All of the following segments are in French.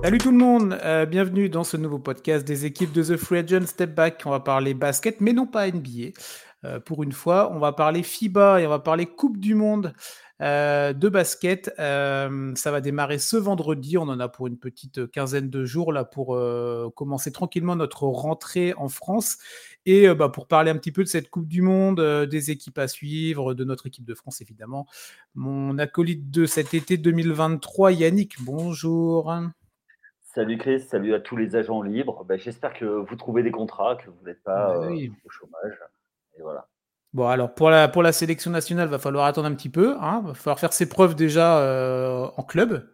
Salut tout le monde, euh, bienvenue dans ce nouveau podcast des équipes de The Free Agent Step Back. On va parler basket, mais non pas NBA. Euh, pour une fois, on va parler FIBA et on va parler Coupe du Monde euh, de basket. ça va démarrer ce vendredi. On en a pour une petite quinzaine de jours là pour commencer tranquillement notre rentrée en France. Et bah, pour parler un petit peu de cette Coupe du Monde, des équipes à suivre, de notre équipe de France évidemment, mon acolyte de cet été 2023, Yannick, bonjour. Salut Chris, salut à tous les agents libres. Ben, j'espère que vous trouvez des contrats, que vous n'êtes pas bah euh, au chômage. Et voilà. Bon, alors pour la, pour la sélection nationale, il va falloir attendre un petit peu. Il hein. va falloir faire ses preuves déjà euh, en club.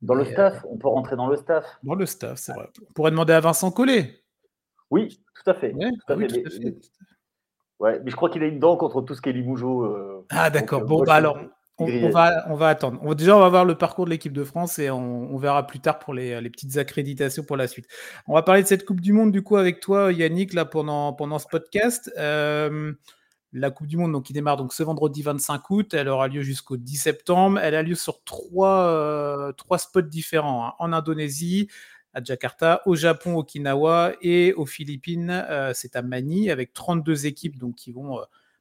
Dans le staff, on peut rentrer dans le staff. Dans le staff, c'est vrai. On pourrait demander à Vincent Collet. Oui, tout à fait. Ouais, mais, je crois qu'il a une dent contre tout ce qui est. Euh, ah, d'accord. bon, bah alors, on, va, on va attendre. déjà, on va voir le parcours de l'équipe de France et on, verra plus tard pour les, petites accréditations pour la suite. On va parler de cette Coupe du Monde du coup avec toi, Yannick, là pendant, pendant ce podcast. Euh, la Coupe du Monde donc, qui démarre donc ce vendredi 25 août, elle aura lieu jusqu'au 10 septembre. Elle a lieu sur trois, euh, trois spots différents hein. en Indonésie, à Jakarta, au Japon, Okinawa et aux Philippines, euh, c'est à Manille avec 32 équipes donc qui vont,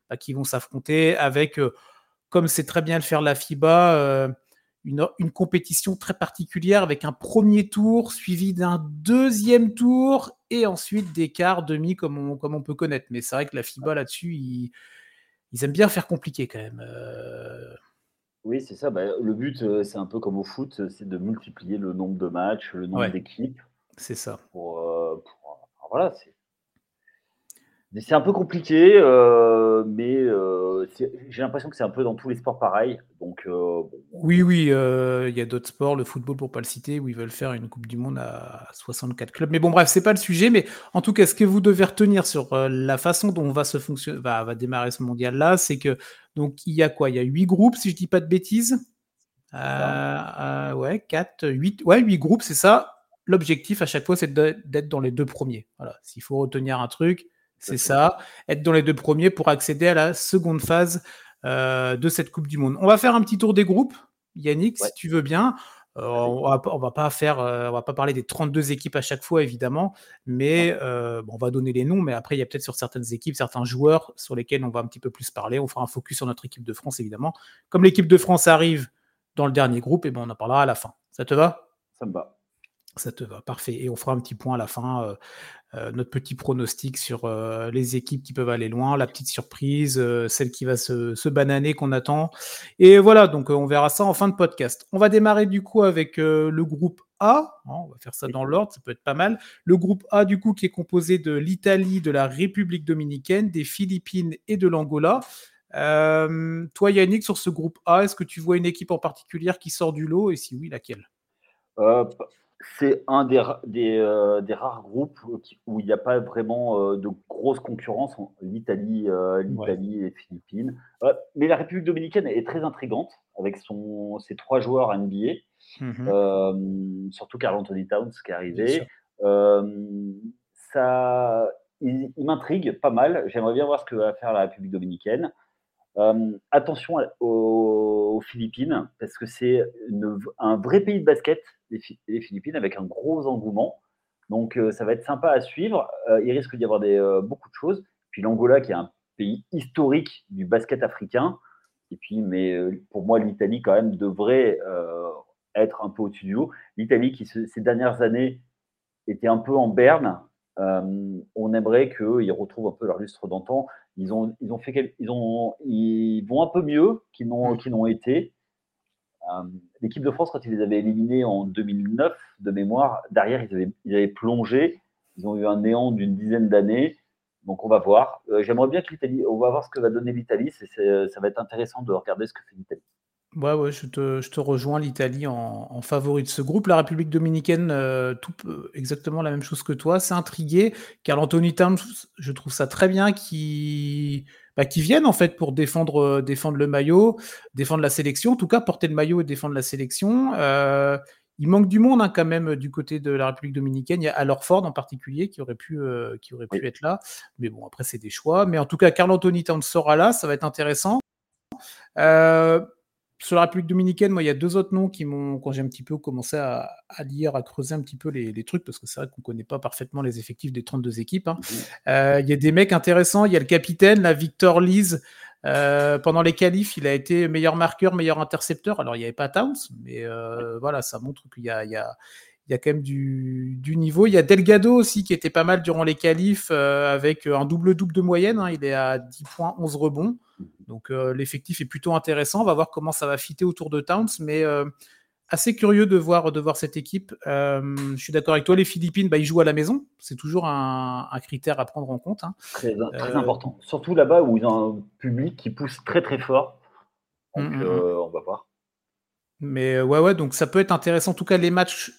bah, qui vont s'affronter avec comme c'est très bien le faire la FIBA, euh, une, compétition très particulière avec un premier tour suivi d'un deuxième tour et ensuite des quarts, demi comme on, comme on peut connaître. Mais c'est vrai que la FIBA là-dessus, ils, aiment bien faire compliqué quand même. Euh. Oui, c'est ça. Bah, le but, euh, c'est un peu comme au foot, c'est de multiplier le nombre de matchs, le nombre d'équipes. C'est ça. Pour, voilà, c'est c'est un peu compliqué, euh, mais euh, j'ai l'impression que c'est un peu dans tous les sports pareil. Donc, euh, Oui, oui, il y a d'autres sports, le football pour pas le citer, où ils veulent faire une Coupe du Monde à 64 clubs. Mais bon, bref, c'est pas le sujet. Mais en tout cas, ce que vous devez retenir sur la façon dont va se fonctionner, va, va démarrer ce mondial-là, c'est que donc il y a quoi? Il y a huit groupes, si je dis pas de bêtises? ouais, 4, 8, ouais, 8 groupes, c'est ça. L'objectif à chaque fois, c'est d'être dans les deux premiers. Voilà, s'il faut retenir un truc c'est ça, être dans les deux premiers pour accéder à la seconde phase euh, de cette Coupe du Monde. On va faire un petit tour des groupes, Yannick, si tu veux bien. Euh, on, va, va pas faire, euh, on va pas parler des 32 équipes à chaque fois évidemment, mais on va donner les noms. Mais après, il y a peut-être sur certaines équipes, certains joueurs sur lesquels on va un petit peu plus parler. On fera un focus sur notre équipe de France évidemment. Comme l'équipe de France arrive dans le dernier groupe, et eh ben on en parlera à la fin. Ça te va? Ça me va. Ça te va, parfait. Et on fera un petit point à la fin, euh, euh, notre petit pronostic sur euh, les équipes qui peuvent aller loin, la petite surprise, celle qui va se, bananer qu'on attend. Et voilà, donc on verra ça en fin de podcast. On va démarrer du coup avec le groupe A. Hein, on va faire ça dans l'ordre, ça peut être pas mal. Le groupe A du coup qui est composé de l'Italie, de la République dominicaine, des Philippines et de l'Angola. toi Yannick, sur ce groupe A, est-ce que tu vois une équipe en particulier qui sort du lot? Et si oui, laquelle? C'est un des, euh, des, rares groupes où il n'y a pas vraiment euh, de grosse concurrence, l'Italie, euh, l'Italie et les Philippines. mais la République dominicaine est très intrigante avec son, ses trois joueurs NBA, mmh surtout Carl Anthony Towns qui est arrivé. ça, il, m'intrigue pas mal. J'aimerais bien voir ce que va faire la République dominicaine. Attention aux, Philippines, parce que c'est un vrai pays de basket les, Philippines avec un gros engouement. Donc euh, ça va être sympa à suivre. Euh, il risque d'y avoir euh, beaucoup de choses. Puis l'Angola qui est un pays historique du basket africain. Et puis, mais pour moi, l'Italie quand même devrait être un peu au-dessus du haut. L'Italie qui ces dernières années était un peu en berne. on aimerait qu'ils retrouvent un peu leur lustre d'antan. Ils ont, ils ont fait, ils ont, ils vont un peu mieux qu'ils n'ont, qu'ils n'ont été. Euh, l'équipe de France, quand ils les avaient éliminés en 2009, de mémoire, derrière, ils avaient, plongé. Ils ont eu un néant d'une dizaine d'années. Donc, on va voir. Euh, j'aimerais bien que l'Italie, on va voir ce que va donner l'Italie. Ça va être intéressant de regarder ce que fait l'Italie. Ouais, ouais, je te, rejoins l'Italie en, favori de ce groupe. La République dominicaine, euh, tout, exactement la même chose que toi. C'est intrigué. car Anthony Towns, je trouve ça très bien qui bah, qui viennent en fait pour défendre, euh, défendre le maillot, défendre la sélection, en tout cas porter le maillot et défendre la sélection. Euh, il manque du monde hein, quand même du côté de la République dominicaine. Il y a Alors Ford en particulier qui aurait pu, qui aurait pu être là. Mais bon, après, c'est des choix. Mais en tout cas, Carl Anthony Towns sera là. Ça va être intéressant. Sur la République dominicaine, moi, il y a deux autres noms qui m'ont, quand j'ai un petit peu commencé à, lire, à creuser un petit peu les, trucs, parce que c'est vrai qu'on ne connaît pas parfaitement les effectifs des 32 équipes. Hein. Mmh. Euh, il y a des mecs intéressants. Il y a le capitaine, la Victor Lise. Euh, pendant les qualifs, il a été meilleur marqueur, meilleur intercepteur. Alors, il n'y avait pas Towns, mais euh, voilà, ça montre qu'il y y a, il y a quand même du, niveau. Il y a Delgado aussi qui était pas mal durant les qualifs avec un double-double de moyenne. Hein. Il est à 10 points, 11 rebonds. Donc euh, l'effectif est plutôt intéressant. On va voir comment ça va fitter autour de Towns, mais euh, assez curieux de voir, de voir cette équipe. Euh, je suis d'accord avec toi, les Philippines, bah, ils jouent à la maison. C'est toujours un, critère à prendre en compte. Hein. Très, important. Surtout là-bas où ils ont un public qui pousse très très fort. Donc mmh, mmh, mmh. on va voir. Mais ouais, ouais, donc ça peut être intéressant. En tout cas, les matchs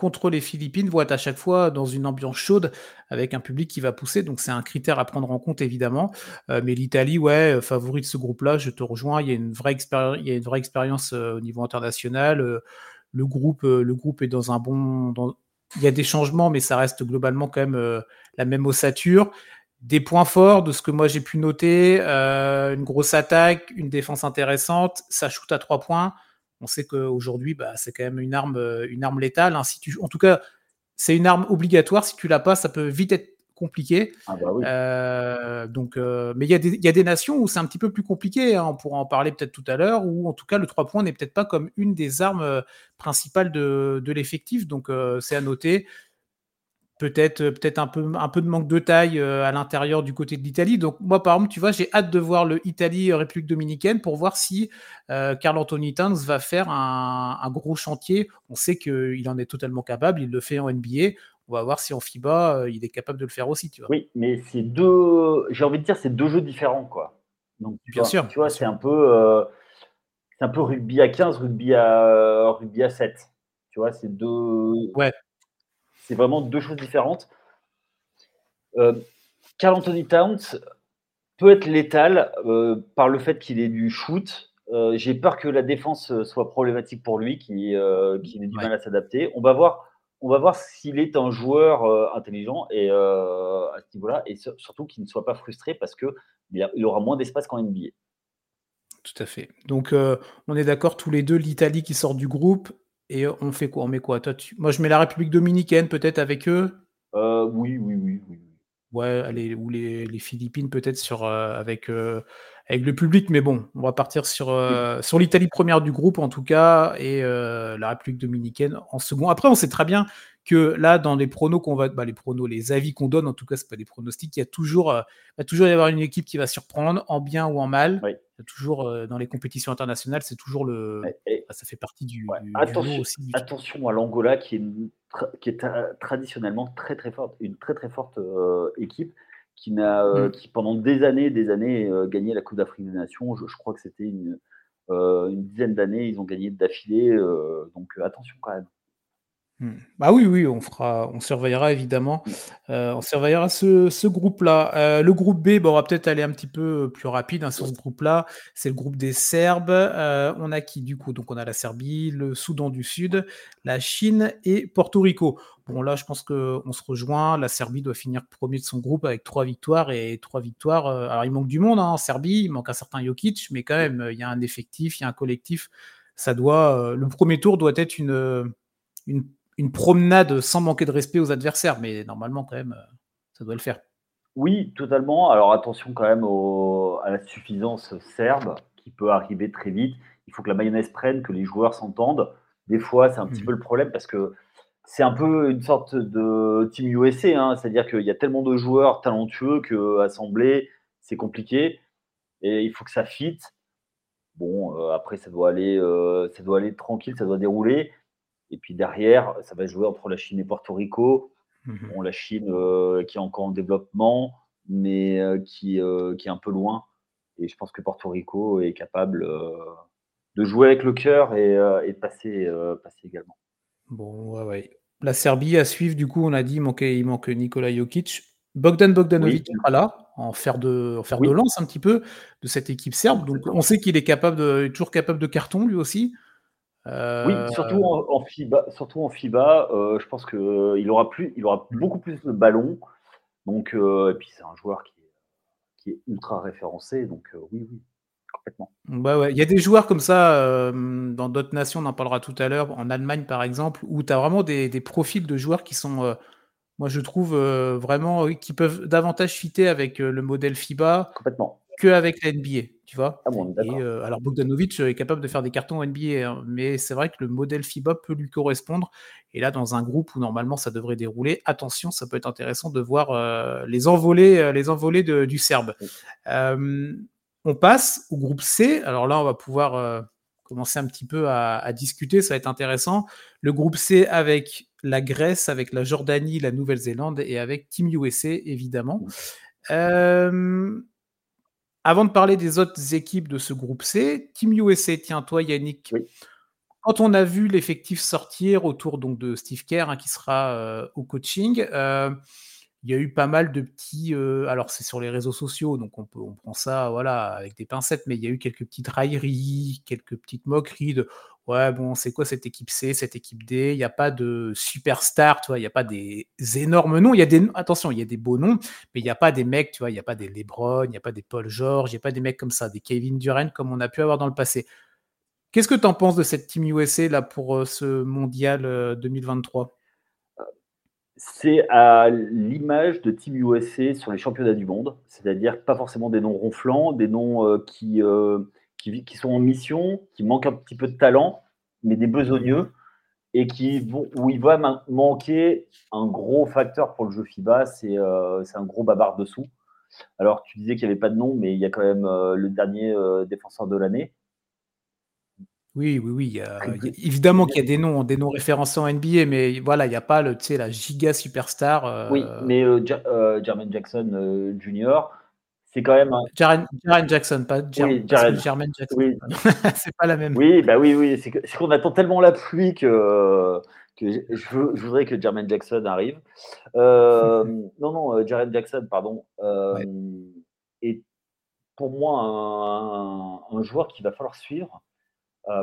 contre les Philippines vont être à chaque fois dans une ambiance chaude avec un public qui va pousser. Donc c'est un critère à prendre en compte évidemment. Euh, mais l'Italie, ouais, euh, favori de ce groupe-là, je te rejoins. Il y a une vraie, expérience, euh, au niveau international. le, groupe, le groupe est dans un bon. Il y a des changements, mais ça reste globalement quand même la même ossature. Des points forts de ce que moi j'ai pu noter, une grosse attaque, une défense intéressante, ça shoot à trois points. On sait qu'aujourd'hui, bah, c'est quand même une arme, euh, une arme létale. Hein. Si tu, en tout cas, c'est une arme obligatoire. Si tu l'as pas, ça peut vite être compliqué. Ah bah euh, donc, euh, mais il y, a des nations où c'est un petit peu plus compliqué. Hein. On pourra en parler peut-être tout à l'heure. Ou en tout cas, le 3 points n'est peut-être pas comme une des armes principales de, de l'effectif. Donc, c'est à noter peut-être euh, peut-être un peu un peu de manque de taille euh, à l'intérieur du côté de l'Italie. Donc moi par exemple, tu vois, j'ai hâte de voir le Italie République dominicaine pour voir si euh, Carl Anthony Towns va faire un, gros chantier. On sait qu'il en est totalement capable, il le fait en NBA. On va voir si en FIBA il est capable de le faire aussi, tu vois. Oui, mais c'est deux, j'ai envie de dire, c'est deux jeux différents, quoi. Donc bien sûr, tu vois, c'est un peu c'est un peu rugby à 15, rugby à rugby à 7. Tu vois, c'est deux. Ouais. C'est vraiment deux choses différentes. Euh, Carl Anthony Towns peut être létal euh, par le fait qu'il ait du shoot. Euh, j'ai peur que la défense soit problématique pour lui, qu'il ait du mal à s'adapter. On va voir, on va voir s'il est un joueur intelligent et à ce niveau-là, et surtout qu'il ne soit pas frustré parce que il aura moins d'espace qu'en NBA. Tout à fait. Donc, on est d'accord tous les deux, l'Italie qui sort du groupe et on fait quoi? On met quoi? Toi, Moi, je mets la République dominicaine peut-être avec eux? Euh, oui, oui, oui, oui. Ouais, allez, ou les, Philippines peut-être sur euh, avec euh, avec le public, mais bon, on va partir sur sur l'Italie première du groupe en tout cas et la République dominicaine en second. Après, on sait très bien que là, dans les pronos qu'on va, bah, les pronos, les avis qu'on donne, en tout cas, c'est pas des pronostics. Il y a toujours, va toujours y avoir une équipe qui va surprendre en bien ou en mal. Oui toujours euh, dans les compétitions internationales, c'est toujours le. ça fait partie du. attention, aussi, attention à l'Angola qui est, qui est traditionnellement très très forte, une très très forte euh, équipe qui n'a, euh, mmh. qui pendant des années, des années gagné la Coupe d'Afrique des Nations. Je, crois que c'était une, une dizaine d'années, ils ont gagné d'affilée. donc attention quand même. Mmh. Bah oui, oui, on fera, on surveillera évidemment. Mmh. Euh, on surveillera ce, groupe-là. Euh, le groupe B, on va peut-être aller un petit peu plus rapide hein, sur ce groupe-là. C'est le groupe des Serbes. Euh, on a qui du coup? Donc on a la Serbie, le Soudan du Sud, la Chine et Porto Rico. Bon là, je pense qu'on se rejoint. La Serbie doit finir premier de son groupe avec trois victoires et trois victoires. alors il manque du monde hein, en Serbie, il manque un certain Jokic, mais quand même il y a un effectif, il y a un collectif. Ça doit, le premier tour doit être une une une promenade sans manquer de respect aux adversaires, mais normalement, quand même, euh, ça doit le faire. Oui, totalement. Alors attention quand même à la suffisance serbe qui peut arriver très vite. Il faut que la mayonnaise prenne, que les joueurs s'entendent. Des fois, c'est un petit mmh. peu le problème parce que c'est un peu une sorte de team USA, hein. c'est-à-dire qu'il y a tellement de joueurs talentueux que assembler, c'est compliqué et il faut que ça fitte. Bon, euh, après, ça doit aller, euh, ça doit aller tranquille, ça doit dérouler. Et puis derrière, ça va jouer entre la Chine et Porto Rico. Mmh la Chine euh, qui est encore en développement, mais euh, qui, euh, qui est un peu loin. Et je pense que Porto Rico est capable de jouer avec le cœur et, et de passer, passer également. Bon, ouais, ouais. La Serbie à suivre, du coup, on a dit il manquait, il manque Nikola Jokic. Bogdan Bogdanovic oui. là, en faire de, en faire de lance un petit peu de cette équipe serbe. Donc on sait qu'il est capable de, toujours capable de carton lui aussi. Oui, surtout en, FIBA, surtout en FIBA euh, je pense qu'il euh, aura, plus, il aura beaucoup plus de ballons. Donc, euh, et puis c'est un joueur qui est, qui est ultra référencé. Donc oui, oui, complètement. Bah il y a des joueurs comme ça dans d'autres nations, on en parlera tout à l'heure, en Allemagne par exemple, où tu as vraiment des, profils de joueurs qui sont, moi je trouve vraiment, qui peuvent davantage fitter avec le modèle FIBA. Complètement qu'avec la NBA, tu vois. Ah bon, et, euh, alors Bogdanovic est capable de faire des cartons NBA, hein, mais c'est vrai que le modèle FIBA peut lui correspondre. Et là, dans un groupe où normalement ça devrait dérouler, attention, ça peut être intéressant de voir euh, les envolées, euh, les envolées du Serbe. on passe au groupe C. Alors là, on va pouvoir commencer un petit peu à, discuter, ça va être intéressant. Le groupe C avec la Grèce, avec la Jordanie, la Nouvelle-Zélande et avec Team USA, évidemment. Euh, avant de parler des autres équipes de ce groupe C, Team USA, tiens, toi Yannick, quand on a vu l'effectif sortir autour donc, de Steve Kerr hein, qui sera euh, au coaching, euh, il y a eu pas mal de petits. Euh, alors, c'est sur les réseaux sociaux, donc on, peut, on prend ça voilà, avec des pincettes, mais il y a eu quelques petites railleries, quelques petites moqueries de ouais, bon, c'est quoi cette équipe C, cette équipe D? Il n'y a pas de superstar, tu vois, il n'y a pas des énormes noms. Y a des, attention, il y a des beaux noms, mais il n'y a pas des mecs, tu vois, il n'y a pas des LeBron, il n'y a pas des Paul George, il n'y a pas des mecs comme ça, des Kevin Durant comme on a pu avoir dans le passé. Qu'est-ce que tu en penses de cette Team USA là pour euh, ce mondial 2023 euh, c'est à l'image de Team USA sur les championnats du monde, c'est-à-dire pas forcément des noms ronflants, des noms euh, qui, qui, sont en mission, qui manquent un petit peu de talent, mais des besogneux, et qui vont, où il va manquer un gros facteur pour le jeu FIBA, euh, c'est un gros babard dessous. Alors, tu disais qu'il n'y avait pas de nom, mais il y a quand même euh, le dernier euh, défenseur de l'année. Oui, oui, oui. évidemment qu'il y a des noms, des noms référencés en NBA, mais voilà, il n'y a pas le, la giga superstar. Oui, mais Jermaine Jackson Jr., c'est quand même un... Jaren, Jackson, pas Jer Jermaine Jackson. Oui. c'est pas la même. Oui, bah oui, oui. C'est qu'on attend tellement la pluie que, que je, voudrais que Jermaine Jackson arrive. Euh, non, non, euh, Jaren Jackson, pardon. Euh, est pour moi un, un, joueur qu'il va falloir suivre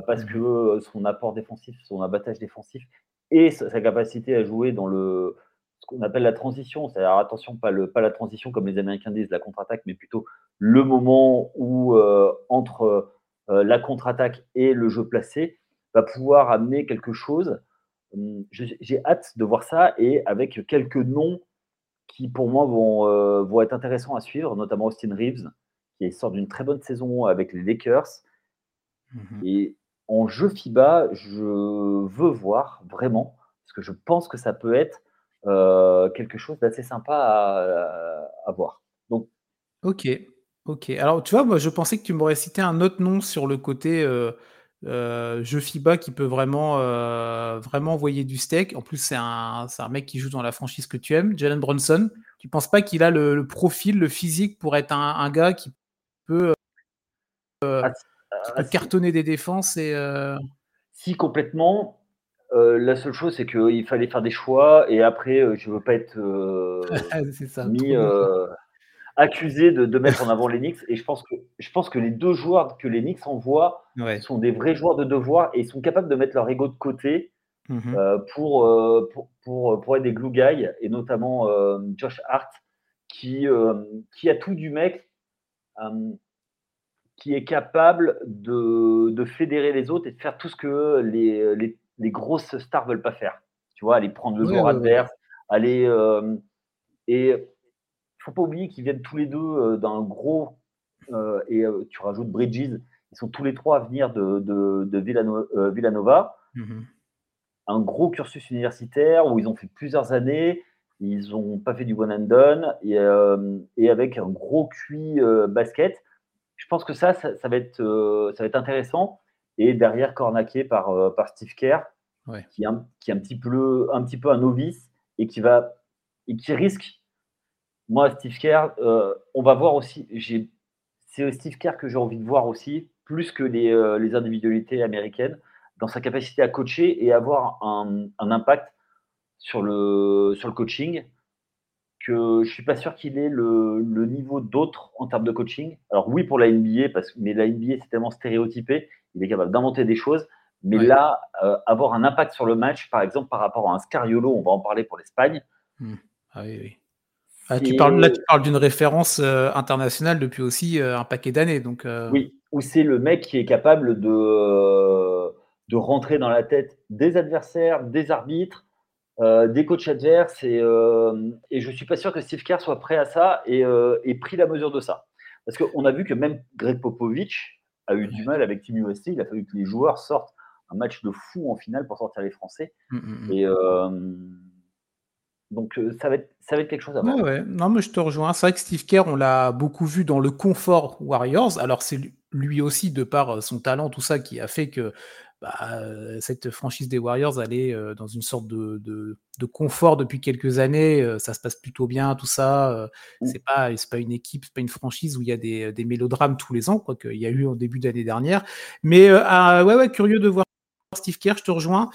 parce mmh que son apport défensif, son abattage défensif et sa capacité à jouer dans le ce qu'on appelle la transition. C'est-à-dire, attention, pas, le, pas la transition comme les Américains disent, la contre-attaque, mais plutôt le moment où, euh, entre euh, la contre-attaque et le jeu placé, va pouvoir amener quelque chose. Hum, j'ai hâte de voir ça et avec quelques noms qui, pour moi, vont, euh, vont être intéressants à suivre, notamment Austin Reeves, qui sort d'une très bonne saison avec les Lakers. Mmh et en jeu FIBA, je veux voir vraiment, parce que je pense que ça peut être euh, quelque chose d'assez sympa à, voir. Donc, ok, ok. Alors, tu vois, moi, je pensais que tu m'aurais cité un autre nom sur le côté euh, euh, jeu FIBA qui peut vraiment, vraiment envoyer du steak. En plus, c'est un, un, mec qui joue dans la franchise que tu aimes, Jalen Bronson. Tu penses pas qu'il a le, profil, le physique pour être un, gars qui peut, ah, qui peut cartonner des défenses et. Si, complètement. Euh, la seule chose, c'est qu'il fallait faire des choix et après, euh, je veux pas être euh, mis, accusé de, mettre en avant les Knicks. Et je pense que, je pense que les deux joueurs que les Knicks envoient sont des vrais joueurs de devoir et sont capables de mettre leur ego de côté mmh pour, pour, pour, être des glue guys et notamment Josh Hart qui, qui a tout du mec qui est capable de, de, fédérer les autres et de faire tout ce que les, les les grosses stars veulent pas faire. Tu vois, aller prendre le joueur adverse, aller. Euh, et il faut pas oublier qu'ils viennent tous les deux euh, d'un gros. Euh, et tu rajoutes Bridges, ils sont tous les trois à venir de, de, Villanova. Mmh Un gros cursus universitaire où ils ont fait plusieurs années. Ils n'ont pas fait du one and done et, et avec un gros QI basket. Je pense que ça, ça, va, être, ça va être intéressant et derrière cornaqué par, euh, par Steve Kerr, qui, est un, qui est un petit, peu, un petit peu un novice et qui, va, et qui risque. Moi, Steve Kerr, euh, on va voir aussi. C'est Steve Kerr que j'ai envie de voir aussi, plus que les, euh, les, individualités américaines, dans sa capacité à coacher et avoir un, un impact sur le, sur le coaching que je suis pas sûr qu'il ait le, le niveau d'autres en termes de coaching. Alors oui pour la NBA, parce, mais la NBA c'est tellement stéréotypé il est capable d'inventer des choses. Mais là, euh, avoir un impact sur le match, par exemple, par rapport à un Scariolo, on va en parler pour l'Espagne. Hmm. Ah oui, oui. Ah, tu parles, là, tu parles d'une référence euh, internationale depuis aussi euh, un paquet d'années. Donc, Oui, où c'est le mec qui est capable de, de rentrer dans la tête des adversaires, des arbitres, des coachs adverses. Et, et je ne suis pas sûr que Steve Kerr soit prêt à ça et, et pris la mesure de ça. Parce qu'on a vu que même Greg Popovich a eu du mal avec Team USA. Il a fallu que les joueurs sortent un match de fou en finale pour sortir les Français. Mmh, mmh, mmh. Et donc ça va, être, ça va être quelque chose à voir. Ouais, Non, mais je te rejoins. C'est vrai que Steve Kerr, on l'a beaucoup vu dans le confort Warriors. Alors c'est lui aussi, de par son talent, tout ça, qui a fait que bah, cette franchise des Warriors, elle est dans une sorte de, de, confort depuis quelques années. ça se passe plutôt bien, tout ça. Mmh. c'est pas, c'est pas une équipe, c'est pas une franchise où il y a des, des mélodrames tous les ans, quoi qu'il y a eu en début d'année dernière. Mais ah, ouais, ouais, curieux de voir Steve Kerr, je te rejoins.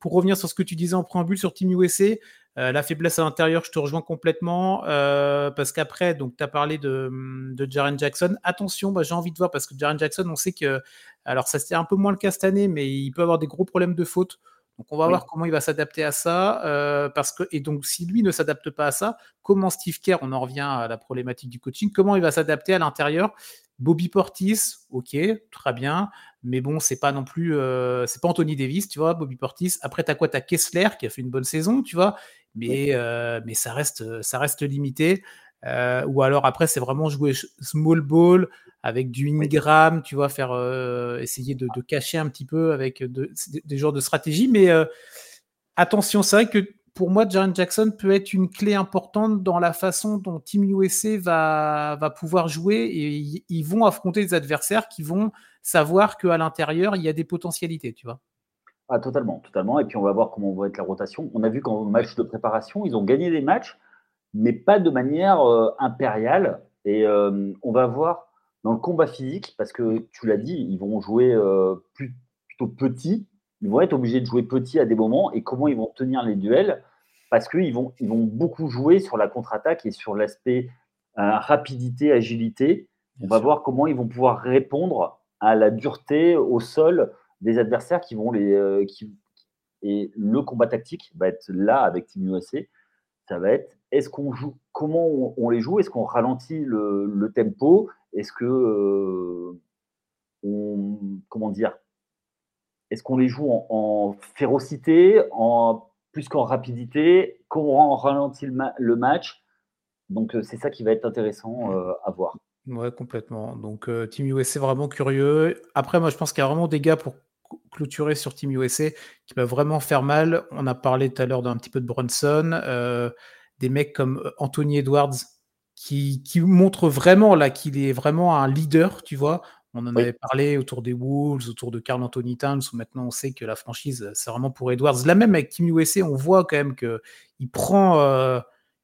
pour revenir sur ce que tu disais en préambule sur Team USA, la faiblesse à l'intérieur, je te rejoins complètement. parce qu'après, donc tu as parlé de, de Jaren Jackson. Attention, bah, j'ai envie de voir parce que Jaren Jackson, on sait que alors, ça c'était un peu moins le cas cette année, mais il peut avoir des gros problèmes de faute. Donc, on va voir comment il va s'adapter à ça. Euh, parce que, et donc, si lui ne s'adapte pas à ça, comment Steve Kerr, on en revient à la problématique du coaching, comment il va s'adapter à l'intérieur? Bobby Portis, ok, très bien, mais bon, c'est pas non plus, euh, c'est pas Anthony Davis, tu vois, Bobby Portis. Après, t'as quoi? T'as Kessler qui a fait une bonne saison, tu vois, mais, euh, mais ça reste, ça reste limité. ou alors après, c'est vraiment jouer small ball avec du Ingram, tu vois, faire euh, essayer de, cacher un petit peu avec des genres de stratégie. Mais euh, attention, c'est vrai que pour moi, Jaren Jackson peut être une clé importante dans la façon dont Team USA va, va pouvoir jouer et ils vont affronter des adversaires qui vont savoir qu'à l'intérieur, il y a des potentialités, tu vois. Ah, totalement, totalement. Et puis on va voir comment va être la rotation. On a vu qu'en match de préparation, ils ont gagné des matchs, mais pas de manière euh, impériale. Et on va voir dans le combat physique, parce que tu l'as dit, ils vont jouer euh, plutôt petit, ils vont être obligés de jouer petit à des moments, et comment ils vont tenir les duels, parce qu'ils vont, ils vont beaucoup jouer sur la contre-attaque et sur l'aspect euh, rapidité, agilité. On va voir comment ils vont pouvoir répondre à la dureté au sol des adversaires qui vont les. Euh, qui... Et le combat tactique va être là avec Team USA. Ça va être est-ce qu'on joue, comment on, les joue, est-ce qu'on ralentit le tempo? Est-ce que euh, on, comment dire? Est-ce qu'on les joue en, férocité, en plus qu'en rapidité? Comment on ralentit le, match? Donc euh, c'est ça qui va être intéressant euh, à voir. Ouais, complètement. Donc Team USA vraiment curieux. Après, moi je pense qu'il y a vraiment des gars pour clôturer sur Team USA qui peuvent vraiment faire mal. On a parlé tout à l'heure d'un petit peu de Brunson, des mecs comme Anthony Edwards qui, montre vraiment là qu'il est vraiment un leader, tu vois. On en avait parlé autour des Wolves, autour de Carl Anthony Towns, où maintenant on sait que la franchise, c'est vraiment pour Edwards. Là même avec Team USA, on voit quand même qu'il prend, euh,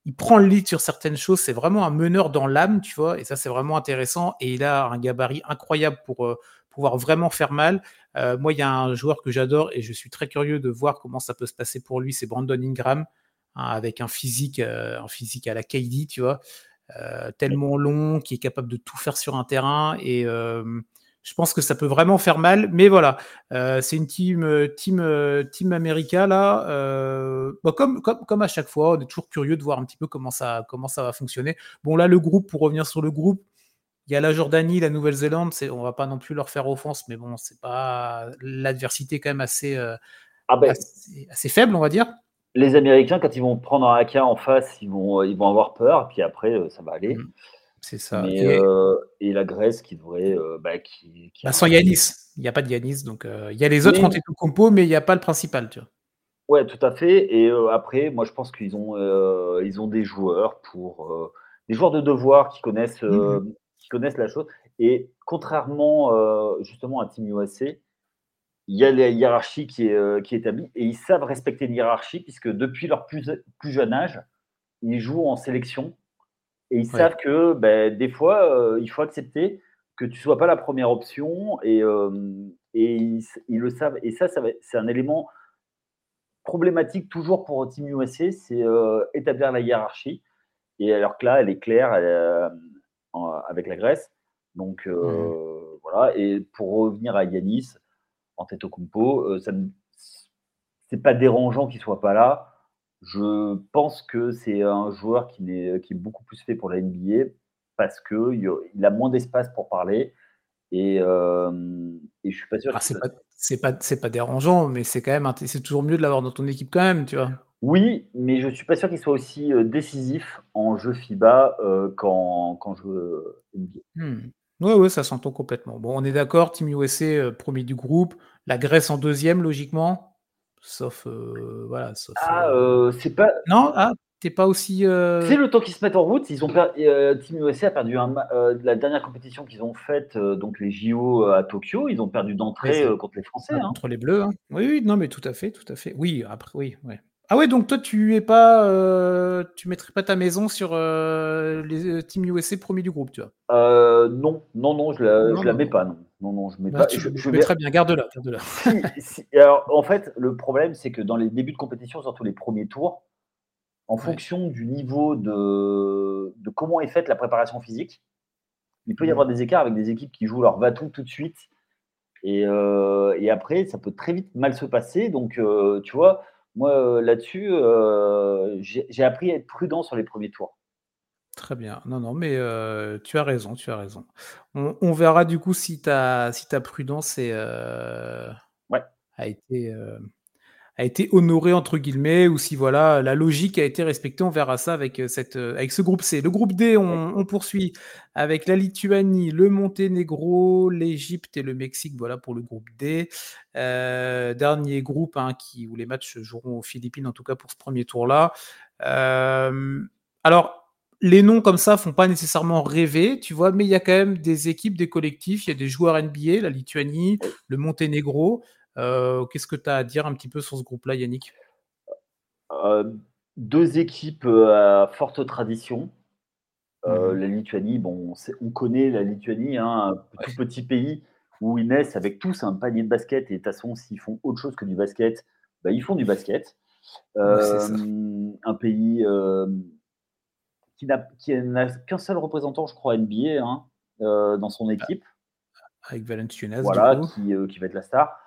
il prend le lead sur certaines choses. C'est vraiment un meneur dans l'âme, tu vois. Et ça, c'est vraiment intéressant. Et il a un gabarit incroyable pour euh, pouvoir vraiment faire mal. Euh, moi, il y a un joueur que j'adore et je suis très curieux de voir comment ça peut se passer pour lui. C'est Brandon Ingram, hein, avec un physique, un physique à la KD, tu vois. Euh, tellement long, qui est capable de tout faire sur un terrain. Et euh, je pense que ça peut vraiment faire mal. Mais voilà, euh, c'est une team, team, team America là. Bah, comme, comme, comme à chaque fois, on est toujours curieux de voir un petit peu comment ça, comment ça va fonctionner. Bon, là, le groupe, pour revenir sur le groupe, il y a la Jordanie, la Nouvelle-Zélande. On va pas non plus leur faire offense, mais bon, c'est pas l'adversité quand même assez, ah ben assez faible, on va dire les Américains, quand ils vont prendre un AK en face, ils vont, ils vont avoir peur, puis après, euh, ça va aller. Mmh. C'est ça. Euh, et, la Grèce qui devrait. Euh, bah, qui, bah, sans Yanis. Il n'y a pas de Yanis. Donc, il y a les autres tout compo, mais il n'y a pas le principal. Tu vois. Ouais, tout à fait. Et après, moi, je pense qu'ils ont, ils ont des joueurs pour. des joueurs de devoir qui connaissent, mmh qui connaissent la chose. Et contrairement justement à Team USA, il y a la hiérarchie qui est, euh, qui est établie et ils savent respecter une hiérarchie puisque depuis leur plus, plus jeune âge, ils jouent en sélection et ils savent que ben, des fois, euh, il faut accepter que tu ne sois pas la première option et, euh, et ils, le savent. Et ça, ça c'est un élément problématique toujours pour Team USA, c'est établir la hiérarchie. Et alors que là, elle est claire avec la Grèce. Donc voilà. Et pour revenir à Yanis, en tête au compo. Euh, ça c'est pas dérangeant qu'il soit pas là. Je pense que c'est un joueur qui est, qui est beaucoup plus fait pour la NBA parce qu'il il a moins d'espace pour parler Et, euh, et je suis pas sûr. Ah, c'est pas, pas, pas dérangeant, mais c'est quand même, c'est toujours mieux de l'avoir dans ton équipe quand même, tu vois. Oui, mais je suis pas sûr qu'il soit aussi décisif en jeu FIBA qu'en, qu'en jeu NBA. Hmm. Oui, ouais, ça s'entend complètement. Bon, on est d'accord, Team USA premier du groupe, la Grèce en deuxième, logiquement, sauf voilà, sauf. Ah, c'est pas. Non, ah, T'es pas aussi. Euh, c'est le temps qu'ils se mettent en route. Ils ont euh, Team USA a perdu euh, la dernière compétition qu'ils ont faite, donc les JO à Tokyo. Ils ont perdu d'entrée contre les Français. Hein. Contre les Bleus. Hein. Oui, oui, non, mais tout à fait, tout à fait. Oui, après, oui, ouais. Ah ouais, donc toi, tu es pas, tu mettrais pas ta maison sur les Team USA premier du groupe, tu vois? Non, non, non, je la, la mets pas, non. Non, non, je mets bah, pas. je, je, mets très bien, garde-la. Garde alors, en fait, le problème, c'est que dans les débuts de compétition, surtout les premiers tours, en fonction du niveau de, comment est faite la préparation physique. Il peut y avoir des écarts avec des équipes qui jouent leur bâton tout de suite. Et, euh, après, ça peut très vite mal se passer. Donc, euh, tu vois, moi, euh, là-dessus, j'ai appris à être prudent sur les premiers tours. Très bien. Non, non, mais tu as raison, tu as raison. On, verra du coup si ta, si ta prudence est, ouais. a été a été honoré entre guillemets ou si voilà la logique a été respectée. On verra ça avec euh, cette euh, avec ce groupe C. Le groupe D, on, poursuit avec la Lituanie, le Monténégro, l'Égypte et le Mexique. Voilà pour le groupe D. Euh, dernier groupe hein, qui où les matchs joueront aux Philippines en tout cas pour ce premier tour là. alors les noms comme ça font pas nécessairement rêver, tu vois, mais il y a quand même des équipes, des collectifs, il y a des joueurs NBA, la Lituanie, le Monténégro. Euh, qu'est-ce que tu as à dire un petit peu sur ce groupe-là, Yannick? Euh, Deux équipes euh, à forte tradition. Mmh la Lituanie, bon, on, connaît la Lituanie, hein, un tout petit pays où ils naissent avec tous un panier de basket et de toute façon, s'ils font autre chose que du basket, bah, ils font du basket. un pays qui n'a qu'un seul représentant, je crois, NBA hein, dans son ah, équipe. Avec Valenciunas. Voilà, qui, qui, va être la star.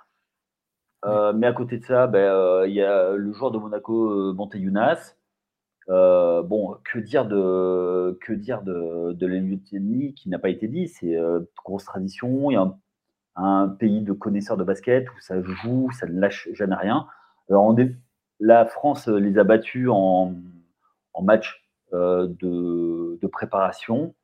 Euh, mais à côté de ça, ben, euh, il y a le joueur de Monaco, euh, Monteyunas. bon, que dire de que dire de, de qui n'a pas été dit? C'est une grosse tradition. Il y a un, pays de connaisseurs de basket où ça joue, ça ne lâche jamais rien. Alors, la France les a battus en, match de, préparation.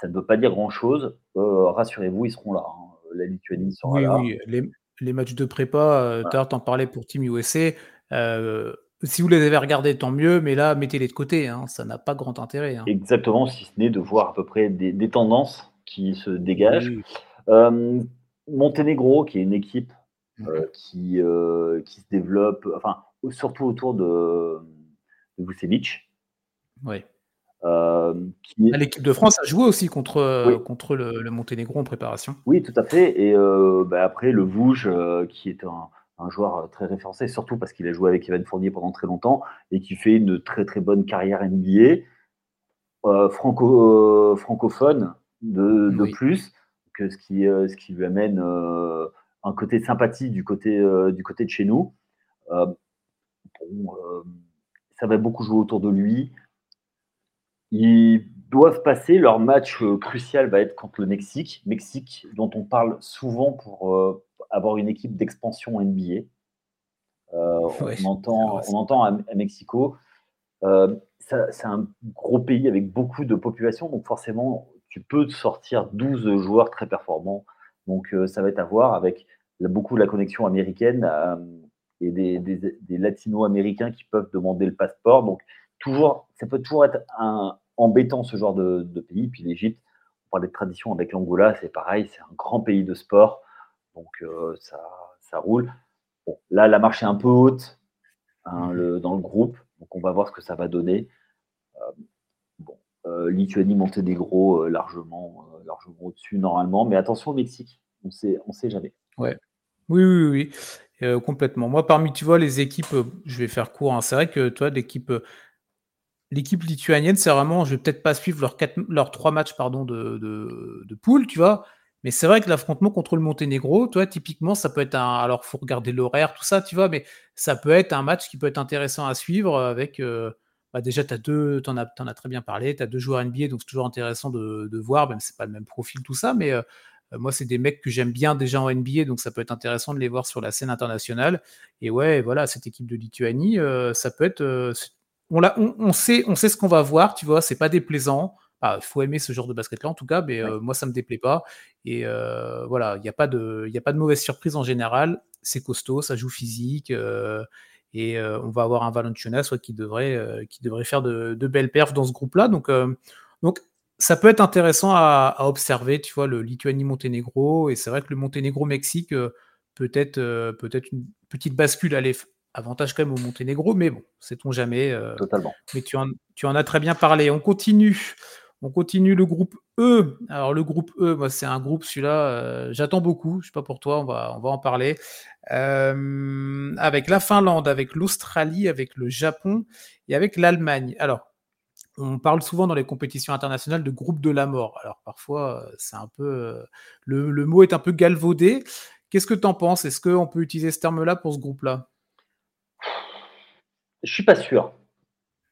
Ça ne veut pas dire grand-chose. Rassurez-vous, ils seront là. Hein. La Lituanie sera là. Oui, les, les matchs de prépa, euh, tu en parlais pour Team USA. Euh, si vous les avez regardés, tant mieux, mais là, mettez-les de côté. Hein, ça n'a pas grand intérêt. Hein. Exactement, si ce n'est de voir à peu près des, tendances qui se dégagent. Euh, Monténégro, qui est une équipe mhm. qui, qui se développe, enfin, surtout autour de, de Vucevic. Oui. Euh, ah, l'équipe de France a joué aussi contre, euh, contre le, Monténégro en préparation. Oui, tout à fait. Et euh, bah, après, le Vouge, qui est un, joueur très référencé, surtout parce qu'il a joué avec Evan Fournier pendant très longtemps et qui fait une très très bonne carrière NBA. franco, francophone de, plus, que ce, qui, ce qui lui amène un côté de sympathie du côté, du côté de chez nous. ça va beaucoup jouer autour de lui. Ils doivent passer. Leur match euh, crucial va être contre le Mexique. Mexique, dont on parle souvent pour euh, avoir une équipe d'expansion NBA. Euh, on, entend, on entend à, Mexico. c'est un gros pays avec beaucoup de population, donc forcément, tu peux sortir 12 joueurs très performants. Donc, ça va être à voir avec beaucoup de la connexion américaine et des, des latino-américains qui peuvent demander le passeport. Donc, toujours, ça peut toujours être un, embêtant ce genre de, pays. Puis l'Égypte, on parle de tradition avec l'Angola, c'est pareil, c'est un grand pays de sport, donc euh, ça, ça, roule. Bon, là, la marche est un peu haute hein, le, dans le groupe, donc on va voir ce que ça va donner. Euh, bon, euh, Lituanie, Monténégro, largement, largement au-dessus normalement, mais attention au Mexique, on sait, on sait jamais. Ouais. Oui, oui, oui. complètement. Moi, parmi, tu vois, les équipes, je vais faire court, hein. c'est vrai que toi, l'équipe l'équipe lituanienne, c'est vraiment, je vais peut-être pas suivre leurs, trois matchs pardon, de, de, poule, tu vois. Mais c'est vrai que l'affrontement contre le Monténégro, toi, typiquement, ça peut être un. Alors, faut regarder l'horaire, tout ça, tu vois, mais ça peut être un match qui peut être intéressant à suivre avec. Euh, bah déjà, tu as deux, tu en, as très bien parlé, tu as deux joueurs NBA, donc c'est toujours intéressant de, voir, même si c'est pas le même profil, tout ça, mais euh, moi, c'est des mecs que j'aime bien déjà en NBA, donc ça peut être intéressant de les voir sur la scène internationale. Et ouais, voilà, cette équipe de Lituanie, ça peut être. On, on, sait, on sait ce qu'on va voir, tu vois, c'est pas déplaisant. Il faut aimer ce genre de basket-là en tout cas, mais moi ça me déplaît pas. Et voilà, il n'y a, pas de, a pas de mauvaise surprise en général. C'est costaud, ça joue physique. et on va avoir un Valenciunas qui, devrait, qui devrait faire de, belles perfs dans ce groupe-là. Donc, donc ça peut être intéressant à, observer, tu vois, le Lituanie-Monténégro. Et c'est vrai que le Monténégro-Mexique peut être peut-être une petite bascule. Allez, avantage quand même au Monténégro, mais bon, sait-on jamais. Totalement. Mais tu en, tu en as très bien parlé. On continue. On continue le groupe E. Alors le groupe E, moi c'est un groupe celui-là, euh, j'attends beaucoup. Je sais pas pour toi, on va on va en parler. Euh, avec la Finlande, avec l'Australie, avec le Japon et avec l'Allemagne. Alors on parle souvent dans les compétitions internationales de groupe de la mort. Alors parfois euh, c'est un peu le, mot est un peu galvaudé. Qu'est-ce que tu en penses? Est-ce qu'on peut utiliser ce terme-là pour ce groupe-là? Je suis pas sûr.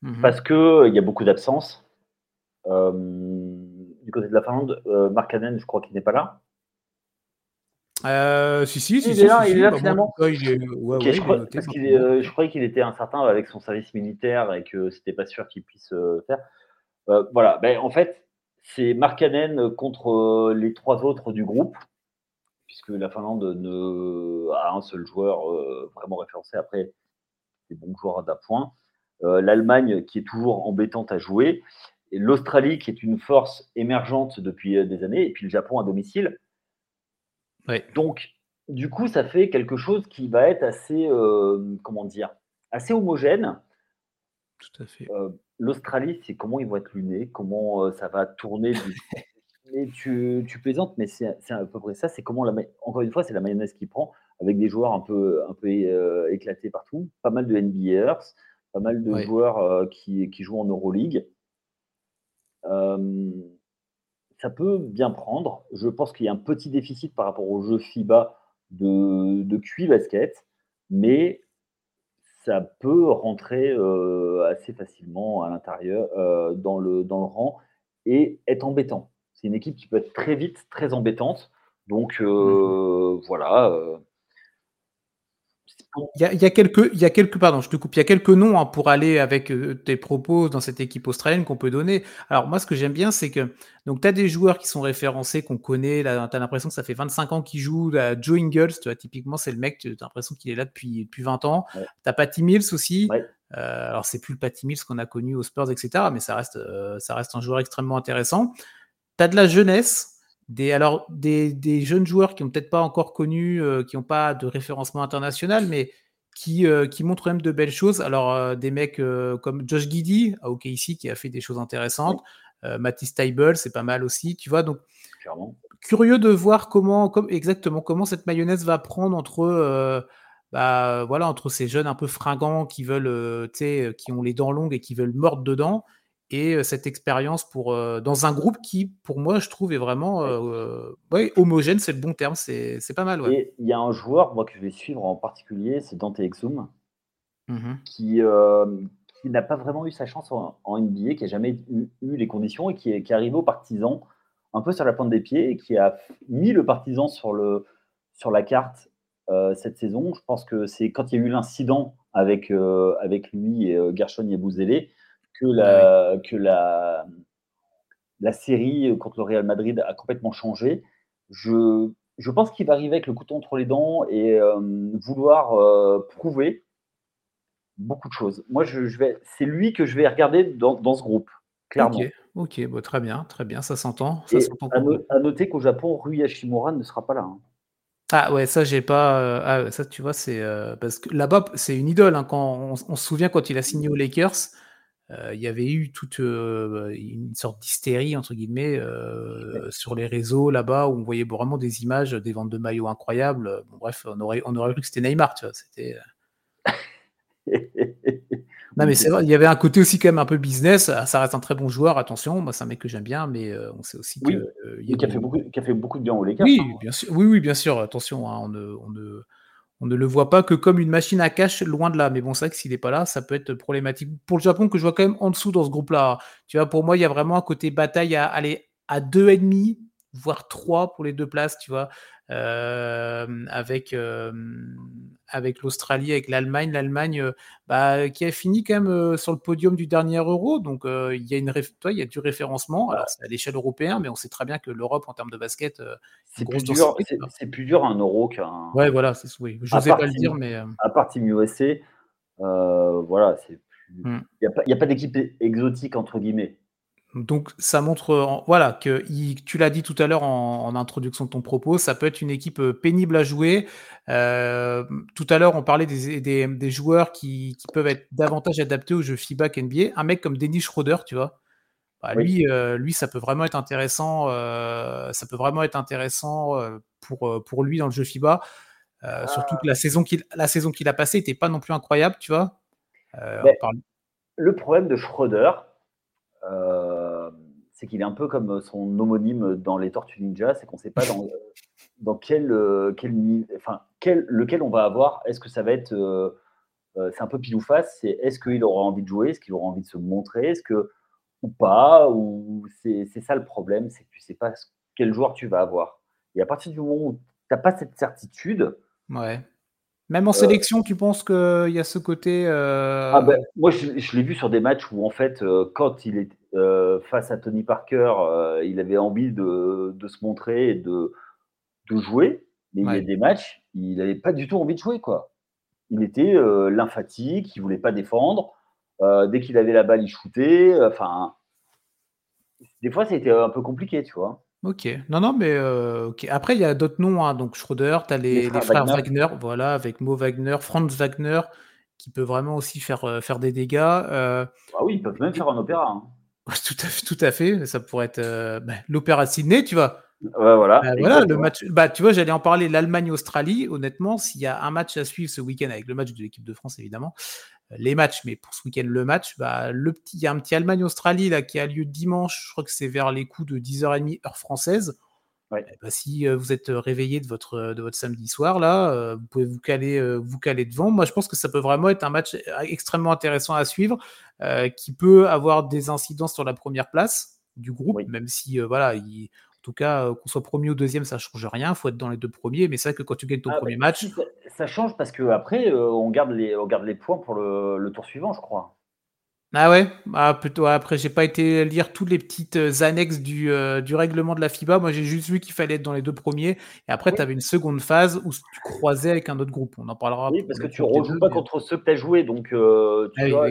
Mmh Parce qu'il y a beaucoup d'absences. Euh, du côté de la Finlande, euh, Mark Cannon, je crois qu'il n'est pas là. Euh, si, si, si, il est là, il est là finalement. je, croyais qu'il était incertain avec son service militaire et que c'était pas sûr qu'il puisse faire. voilà, ben, en fait, c'est Mark Cannon contre les trois autres du groupe, puisque la Finlande ne, a un seul joueur vraiment référencé après des bons joueurs d'appoint. L'Allemagne qui est toujours embêtante à jouer l'Australie qui est une force émergente depuis euh, des années, et puis le Japon à domicile. Donc, du coup, ça fait quelque chose qui va être assez, euh, comment dire, assez homogène. Tout à fait. Euh, L'Australie, c'est comment ils vont être lunés, comment ça va tourner. tu, tu, plaisantes, mais c'est à peu près ça. C'est comment, la, encore une fois, c'est la mayonnaise qui prend avec des joueurs un peu, un peu éclatés partout, pas mal de NBAers, pas mal de joueurs qui, qui, jouent en Euroleague ça peut bien prendre. Je pense qu'il y a un petit déficit par rapport au jeu FIBA de, de QI basket, mais ça peut rentrer assez facilement à l'intérieur, dans, le, dans le rang et être embêtant. C'est une équipe qui peut être très vite très embêtante. Donc mmh voilà, il y, a, quelques, il y a quelques, pardon, je te coupe, il y a quelques noms hein, pour aller avec euh, tes propos dans cette équipe australienne qu'on peut donner. Alors moi, ce que j'aime bien, c'est que donc tu as des joueurs qui sont référencés, qu'on connaît. Tu as l'impression que ça fait 25 ans qu'ils jouent. Joe Ingles, tu vois, typiquement, c'est le mec, tu as l'impression qu'il est là depuis, depuis 20 ans. Tu as Patty Mills aussi. Euh, alors c'est plus le Patty Mills qu'on a connu aux Spurs, etc. Mais ça reste, euh, ça reste un joueur extrêmement intéressant. Tu as de la jeunesse des, alors, des, des, jeunes joueurs qui n'ont peut-être pas encore connu, euh, qui n'ont pas de référencement international, mais qui, euh, qui montrent quand même de belles choses. Alors, euh, des mecs comme Josh Giddy à OKC qui a fait des choses intéressantes. Matisse Tybel, c'est pas mal aussi, tu vois. Donc, curieux de voir comment, comme, exactement comment cette mayonnaise va prendre entre. Bah, voilà, entre ces jeunes un peu fringants qui veulent, qui ont les dents longues et qui veulent mordre dedans, et cette expérience pour dans un groupe qui, pour moi, je trouve est vraiment homogène, c'est le bon terme, c'est pas mal. Et il y a un joueur, moi, que je vais suivre en particulier, c'est Dante Exum, mmh qui, qui n'a pas vraiment eu sa chance en, NBA, qui n'a jamais eu, les conditions et qui est, qui est arrivé au partisan un peu sur la pointe des pieds et qui a mis le partisan sur, le, sur la carte cette saison. Je pense que c'est quand il y a eu l'incident avec, avec lui et Gershon Yabouzélé que la, que la, la série contre le Real Madrid a complètement changé. Je, je pense qu'il va arriver avec le couteau entre les dents et euh, vouloir euh, prouver beaucoup de choses. Moi, je, vais, c'est lui que je vais regarder dans, dans ce groupe, clairement. Ok, ok, très bien, très bien, ça s'entend. à, noter qu'au Japon, Rui Hashimura ne sera pas là. Hein. Ah ouais, ça j'ai pas. Euh, ah, ça tu vois, c'est parce que là-bas c'est une idole. Hein, quand on, on, se souvient quand il a signé aux Lakers, il y avait eu toute euh, une sorte d'hystérie entre guillemets euh, sur les réseaux là-bas où on voyait vraiment des images des ventes de maillots incroyables. bref, on aurait, on aurait cru que c'était Neymar, tu vois. C'était. non mais c'est vrai, il y avait un côté aussi quand même un peu business. Ah, ça reste un très bon joueur, attention. Moi, c'est un mec que j'aime bien, mais on sait aussi oui, qui, a fait beaucoup, qui a fait beaucoup de bien au Lakers. Oui, hein. bien sûr. Oui, oui, bien sûr. Attention, hein, on ne, on ne on ne le voit pas que comme une machine à cash loin de là. Mais bon, c'est vrai que s'il n'est pas là, ça peut être problématique. Pour le Japon, que je vois quand même en dessous dans ce groupe-là. Tu vois, pour moi, il y a vraiment un côté bataille à aller à deux ennemis, voire 3 pour les deux places, tu vois, avec, avec l'Australie, avec l'Allemagne. L'Allemagne bah, qui a fini quand même sur le podium du dernier Euro, donc il y, a une il y a du référencement. Alors, c'est à l'échelle européenne, mais on sait très bien que l'Europe, en termes de basket, c'est plus, dur, c'est, plus dur un Euro qu'un. Ouais, voilà, c'est, oui. je n'osais pas le dire, mais. À part Team USA, voilà, c'est mmh. Il n'y a, a, pas d'équipe exotique, entre guillemets. Donc ça montre, voilà, que tu l'as dit tout à l'heure en, introduction de ton propos, ça peut être une équipe pénible à jouer. tout à l'heure, on parlait des, joueurs qui, peuvent être davantage adaptés aux jeux FIBA qu'NBA. Un mec comme Denis Schroeder, tu vois, bah, lui, lui, ça peut vraiment être intéressant. ça peut vraiment être intéressant pour, pour lui dans le jeu FIBA. Surtout que la saison qu'il la saison qu'il a passée n'était pas non plus incroyable, tu vois. Le problème de Schroeder, euh, c'est qu'il est un peu comme son homonyme dans les Tortues Ninja, c'est qu'on ne sait pas dans, dans quel, euh, quel, enfin, quel, lequel on va avoir. Est-ce que ça va être. Euh, c'est un peu pile ou face, c'est est-ce qu'il aura envie de jouer, est-ce qu'il aura envie de se montrer, est-ce que. ou pas, ou c'est ça le problème, c'est que tu ne sais pas quel joueur tu vas avoir. Et à partir du moment où tu n'as pas cette certitude. Ouais. Même en sélection, tu penses qu'il y a ce côté. Ah ben, moi, je, l'ai vu sur des matchs où, en fait, quand il est face à Tony Parker, il avait envie de, se montrer et de, de jouer. Mais il y a des matchs, il n'avait pas du tout envie de jouer. quoi. Il était lymphatique, il ne voulait pas défendre. dès qu'il avait la balle, il shootait. Enfin, des fois, c'était un peu compliqué, tu vois. Ok, non, non, mais euh, Après, il y a d'autres noms, hein. donc Schroeder, tu as les, frères, Wagner. voilà, avec Mo Wagner, Franz Wagner, qui peut vraiment aussi faire, euh, faire des dégâts. Ah oui, ils peuvent même faire un opéra. Hein. Tout à fait, tout à fait. Ça pourrait être bah, l'opéra Sydney, tu vois. voilà. Bah, voilà le match. Bah, tu vois, j'allais en parler. L'Allemagne-Australie. Honnêtement, s'il y a un match à suivre ce week-end avec le match de l'équipe de France, évidemment, les matchs, mais pour ce week-end, le match, bah, le petit, il y a un petit Allemagne-Australie là qui a lieu dimanche. Je crois que c'est vers les coups de 10h30 heure française. Eh ben, si euh, vous êtes réveillé de votre, euh, de votre samedi soir, là, euh, vous pouvez vous caler, vous caler devant. Moi, je pense que ça peut vraiment être un match extrêmement intéressant à suivre, qui peut avoir des incidences sur la première place du groupe, même si voilà, il, tout cas, euh, qu'on soit premier ou deuxième, ça ne change rien. Il faut être dans les deux premiers. Mais c'est vrai que quand tu gagnes ton ah, premier match. Ça, change parce qu'après, euh, on, garde les, on garde les points pour le, tour suivant, je crois. Ah ouais? Ah, plutôt, Après, j'ai pas été lire toutes les petites euh, annexes du, du règlement de la FIBA. Moi, j'ai juste vu qu'il fallait être dans les deux premiers. Et après, tu avais une seconde phase où tu croisais avec un autre groupe. On en parlera. Oui, parce que tu rejoues pas contre ceux que tu as joué. Donc, tu ah vois,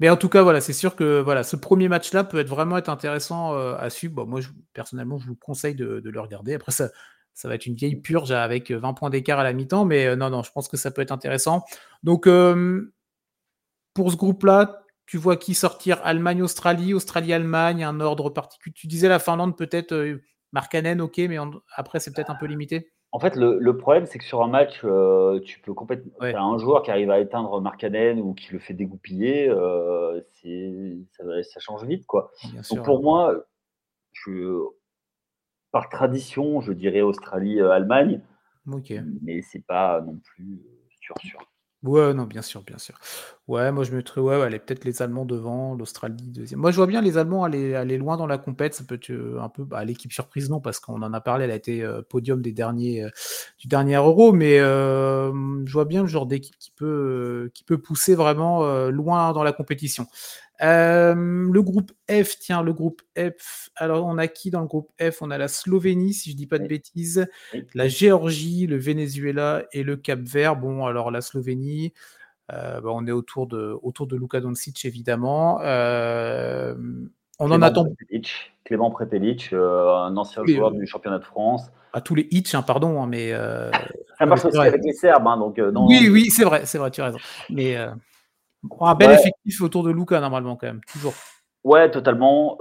mais en tout cas, voilà, c'est sûr que voilà, ce premier match-là peut être vraiment être intéressant euh, à suivre. moi, personnellement, je vous conseille de, le regarder. Après, ça, ça va être une vieille purge avec 20 points d'écart à la mi-temps, mais euh, non, non, je pense que ça peut être intéressant. Donc, pour ce groupe-là, tu vois qui sortir? Allemagne-Australie, Australie-Allemagne, un ordre particulier. Tu disais la Finlande, peut-être euh, Markkanen, ok, mais après, c'est peut-être un peu limité. En fait, le, problème, c'est que sur un match, euh, tu peux complètement. un joueur qui arrive à éteindre Markkanen ou qui le fait dégoupiller, euh, ça, change vite, quoi. Donc pour moi, par tradition, je dirais Australie-Allemagne, euh, mais c'est pas non plus sûr sûr. Ouais, non, bien sûr, bien sûr. Ouais, moi je mettrais, ouais, ouais, peut-être les Allemands devant, l'Australie deuxième. Moi je vois bien les Allemands aller, loin dans la compète, ça peut être euh, un peu, bah, l'équipe surprise non, parce qu'on en a parlé, elle a été euh, podium des derniers, euh, du dernier Euro, mais je vois bien le genre d'équipe qui peut pousser vraiment loin dans la compétition. Euh, le groupe F, tiens, le groupe F. Alors, on a qui dans le groupe F? On a la Slovénie, si je dis pas de bêtises, la Géorgie, le Venezuela et le Cap Vert. Bon, alors la Slovénie, euh, bah, on est autour de, autour de Luka Doncic, évidemment. Euh, on en attend. Clément Prepelic, un ancien joueur du championnat de France. À tous les hitch, hein, pardon, hein, mais. Ça marche aussi avec les Serbes, hein, donc. Oui, oui, c'est vrai, c'est vrai, tu as raison. Mais un bel effectif autour de Luca, normalement, quand même, toujours. Ouais, totalement.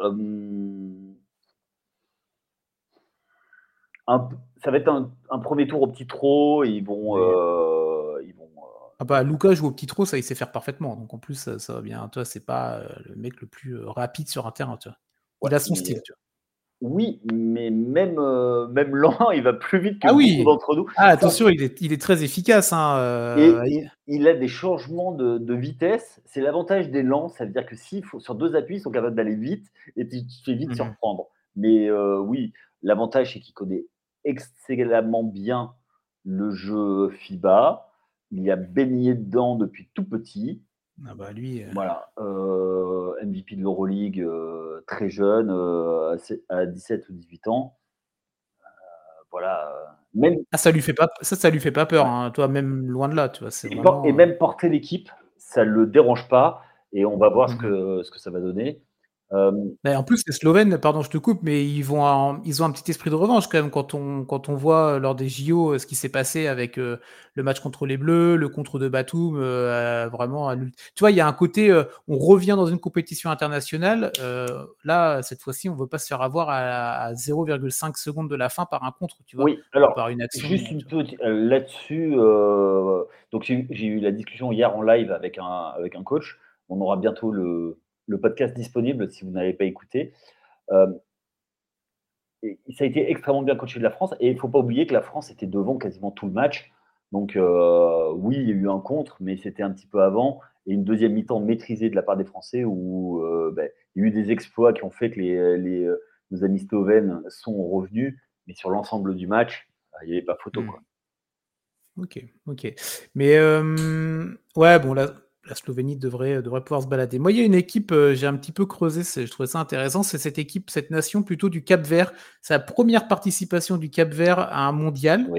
ça va être un, premier tour au petit trot. Ils vont. Euh, ils vont euh, ah bah, Luca joue au petit trot, ça il sait faire parfaitement. Donc en plus, ça, va bien. Toi, c'est pas euh, le mec le plus rapide sur un terrain. Tu vois. Il a son style. Tu vois. Oui, mais même, euh, même lent, il va plus vite que ah oui. d'entre nous. Ah, attention, il est, il est très efficace. Hein, euh, et, il a des changements de, vitesse. C'est l'avantage des lents. Ça veut dire que si sur deux appuis, ils sont capables d'aller vite et tu te fais vite mmh surprendre. Mais oui, l'avantage, c'est qu'il connaît excellemment bien le jeu FIBA. Il y a baigné dedans depuis tout petit. Ah bah lui. Voilà. MVP de l'Euroleague, très jeune, à 17 ou 18 ans. voilà. Même... Ah, ça lui fait pas, ça, ça lui fait pas peur, hein. toi, même loin de là, tu vois. Et, et, même porter l'équipe, ça le dérange pas. Et on va voir ce, mmh que, ce que ça va donner. Euh, en plus, les Slovènes, pardon, je te coupe, mais ils, vont ils ont un petit esprit de revanche quand même quand on, quand on voit lors des JO ce qui s'est passé avec euh, le match contre les Bleus, le contre de Batum, euh, vraiment. Tu vois, il y a un côté, on revient dans une compétition internationale. là, cette fois-ci, on ne veut pas se faire avoir à, 0,5 secondes de la fin par un contre, tu vois. Oui, alors, par une action. Juste une petite là-dessus. donc, j'ai eu la discussion hier en live avec un, avec un coach. On aura bientôt le, le podcast disponible si vous n'avez pas écouté. Euh, ça a été extrêmement bien coaché de la France et il ne faut pas oublier que la France était devant quasiment tout le match. Donc euh, oui, il y a eu un contre, mais c'était un petit peu avant et une deuxième mi-temps maîtrisée de la part des Français où euh, ben, il y a eu des exploits qui ont fait que les, nos amis slovènes sont revenus, mais sur l'ensemble du match, il n'y avait pas photo. Hmm. Quoi. Ok, ok. Mais ouais, bon là, la Slovénie devrait, devrait pouvoir se balader. Moi, il y a une équipe, euh, j'ai un petit peu creusé, je trouvais ça intéressant, c'est cette équipe, cette nation plutôt du Cap Vert. C'est la première participation du Cap Vert à un mondial.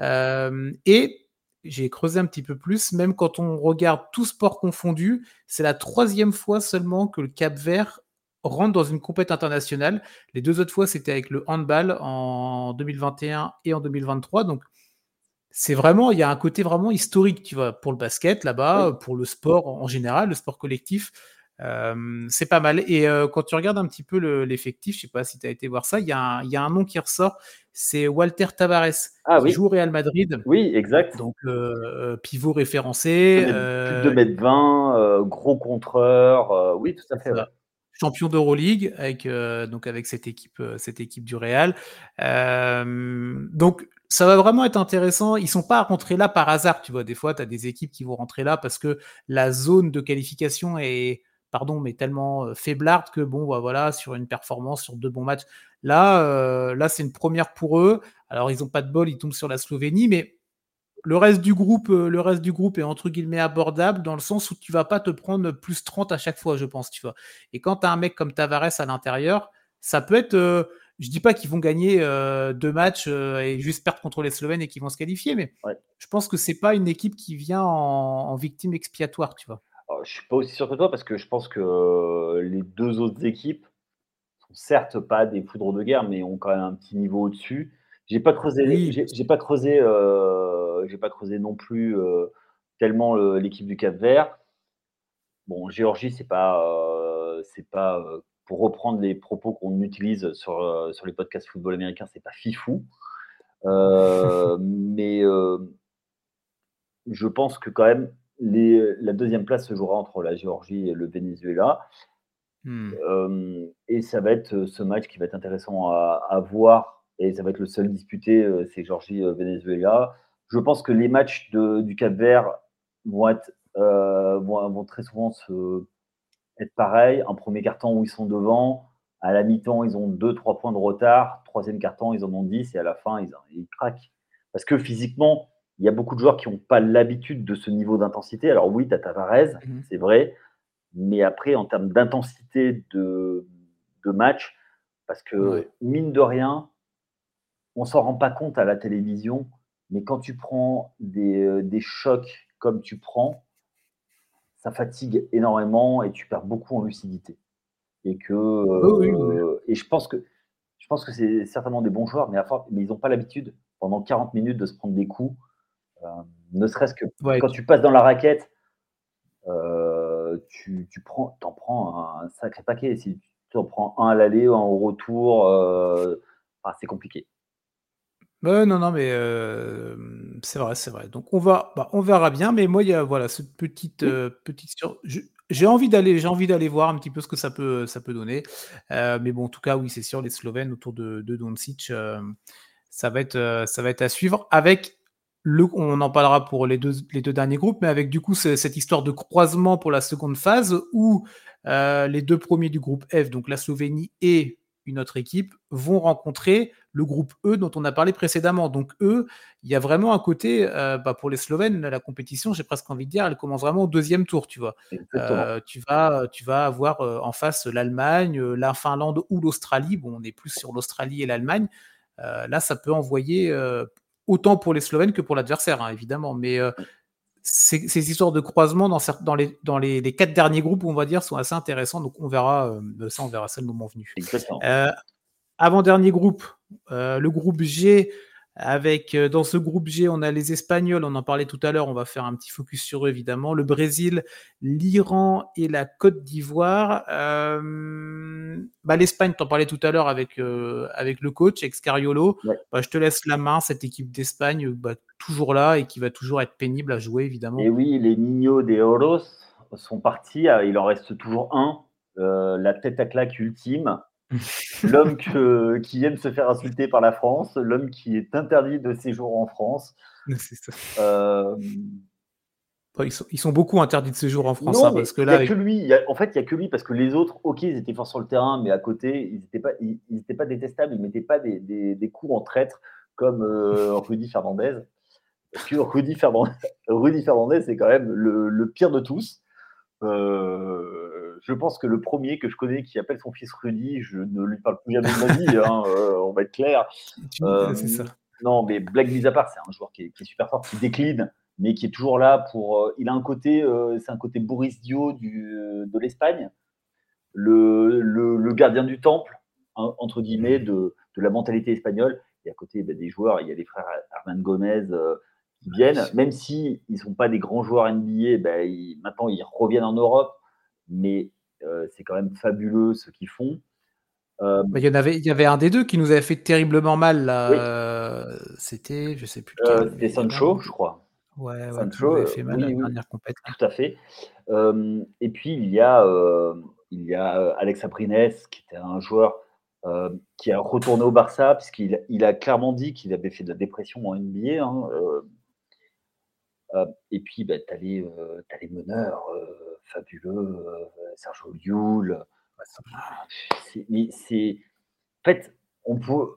Euh, et j'ai creusé un petit peu plus, même quand on regarde tout sport confondu, c'est la troisième fois seulement que le Cap Vert rentre dans une compétition internationale. Les deux autres fois, c'était avec le handball en 2021 et en 2023. Donc, c'est vraiment, il y a un côté vraiment historique, tu vois, pour le basket là-bas, pour le sport en général, le sport collectif. Euh, c'est pas mal. Et euh, quand tu regardes un petit peu l'effectif, je sais pas si tu as été voir ça, il y, a un nom qui ressort, c'est Walter Tavares, ah, qui joue au Real Madrid. Oui, exact. Donc euh, pivot référencé. Plus de 2m20, gros contreur, oui, tout à fait. Champion d'Euroleague avec, donc avec cette équipe, cette équipe du Real. donc ça va vraiment être intéressant. Ils sont pas rentrés là par hasard, tu vois. Des fois, tu as des équipes qui vont rentrer là parce que la zone de qualification est, pardon, mais tellement euh, faiblarde que bon, bah, voilà, sur une performance, sur deux bons matchs. Là, euh, là, c'est une première pour eux. Alors, ils n'ont pas de bol, ils tombent sur la Slovénie, mais le reste du groupe, euh, le reste du groupe est entre guillemets abordable dans le sens où tu vas pas te prendre plus 30 à chaque fois, je pense, tu vois. Et quand tu as un mec comme Tavares à l'intérieur, ça peut être je dis pas qu'ils vont gagner euh, deux matchs euh, et juste perdre contre les Slovènes et qu'ils vont se qualifier, mais je pense que c'est pas une équipe qui vient en, victime expiatoire, tu vois. Alors, je suis pas aussi sûr que toi parce que je pense que euh, les deux autres équipes sont certes pas des foudres de guerre, mais ont quand même un petit niveau au-dessus. J'ai pas creusé, j'ai pas creusé, j'ai pas creusé non plus tellement l'équipe du Cap Vert. Bon, Géorgie, c'est pas, c'est pas pour reprendre les propos qu'on utilise sur, euh, sur les podcasts football américain, c'est pas fifou. Euh, mais euh, je pense que quand même, les, la deuxième place se jouera entre la Géorgie et le Venezuela. Hmm. et ça va être ce match qui va être intéressant à, voir. Et ça va être le seul disputé, c'est Géorgie-Venezuela. Je pense que les matchs de, du Cap Vert vont, être, vont, vont, très souvent se, être pareil. Un premier carton où ils sont devant, à la mi-temps, ils ont 2-3 points de retard. Troisième carton, ils en ont 10 et à la fin, ils, ils craquent. Parce que physiquement, il y a beaucoup de joueurs qui n'ont pas l'habitude de ce niveau d'intensité. Alors oui, tu as Tavares, mhm. c'est vrai. Mais après, en termes d'intensité de, de, match, parce que mine de rien, on s'en rend pas compte à la télévision, mais quand tu prends des, euh, des chocs comme tu prends, ça fatigue énormément et tu perds beaucoup en lucidité. Et que euh, et je pense que je pense que c'est certainement des bons joueurs, mais, mais ils n'ont pas l'habitude pendant 40 minutes de se prendre des coups. Euh, ne serait-ce que quand tu passes dans la raquette, euh, tu, tu, prends, en prends un sacré paquet. Si tu en prends un à l'aller, un au retour, ah, c'est compliqué non, non, mais c'est vrai, c'est vrai. Donc on va, bah, on verra bien. Mais moi, il y a voilà cette petite, petite j'ai envie d'aller, j'ai envie d'aller voir un petit peu ce que ça peut, ça peut donner. mais bon, en tout cas, oui, c'est sûr, les Slovènes autour de, de Doncic, ça va être, ça va être à suivre. Avec le, on en parlera pour les deux, les deux derniers groupes, mais avec du coup cette histoire de croisement pour la seconde phase où les deux premiers du groupe F, donc la Slovénie et une autre équipe, vont rencontrer le groupe E dont on a parlé précédemment. Donc E, il y a vraiment un côté, euh, bah, pour les Slovènes, la compétition, j'ai presque envie de dire, elle commence vraiment au deuxième tour, tu vois. Euh, tu, vas, tu vas avoir euh, en face l'Allemagne, la Finlande ou l'Australie. Bon, on est plus sur l'Australie et l'Allemagne. là, ça peut envoyer autant pour les Slovènes que pour l'adversaire, hein, évidemment. Mais ces, histoires de croisement dans, dans, les, dans les, quatre derniers groupes, on va dire, sont assez intéressants. Donc on verra euh, ça, on verra ça le moment venu. Euh, avant-dernier groupe, euh, le groupe G, avec euh, dans ce groupe G, on a les Espagnols, on en parlait tout à l'heure, on va faire un petit focus sur eux évidemment, le Brésil, l'Iran et la Côte d'Ivoire. Euh, bah, L'Espagne, en parlais tout à l'heure avec, euh, avec le coach, Excariolo. Bah, je te laisse la main, cette équipe d'Espagne, bah, toujours là et qui va toujours être pénible à jouer évidemment. Et oui, les Niños de Oros sont partis, il en reste toujours un, la tête à claque ultime l'homme qui aime se faire insulter par la France, l'homme qui est interdit de séjour en France. Euh, ils, sont, beaucoup interdits de séjour en France. Hein, parce que là, il a que lui. en fait, il n'y a que lui parce que les autres, ok, ils étaient forts sur le terrain, mais à côté, ils n'étaient pas, ils, pas détestables. Ils ne mettaient pas des, des, coups en traître comme euh, Rudy Fernandez. Parce que Rudy Fernandez, Rudy Fernandez c'est quand même le, le, pire de tous. Euh, je pense que le premier que je connais qui appelle son fils Rudy, je ne lui parle plus jamais de ma vie, hein, euh, on va être clair. Euh, non, mais blague mise à part, c'est un joueur qui est, super fort, qui décline, mais qui est toujours là pour. il a un côté, c'est un côté Boris Dio du, de l'Espagne, le, le, gardien du temple, hein, entre guillemets, de, de, la mentalité espagnole. Et à côté bah, des joueurs, il y a les frères Armand Gomez qui viennent, même si ils sont pas des grands joueurs NBA, ben, maintenant ils reviennent en Europe, mais euh, c'est quand même fabuleux ce qu'ils font. Euh, bah, il, y en avait, il y avait un des deux qui nous avait fait terriblement mal. Là. Euh, c'était, je sais plus. C'était Sancho, je crois. Ouais, Sancho avait fait mal oui, la dernière compétition. Tout à fait. et puis il y a, il y a Alex Abrines, qui était un joueur qui a retourné au Barça, puisqu'il il a clairement dit qu'il avait fait de la dépression en NBA. Hein, et puis, bah, tu as, les meneurs fabuleux, Sergio Llull. c'est, en fait, on, peut,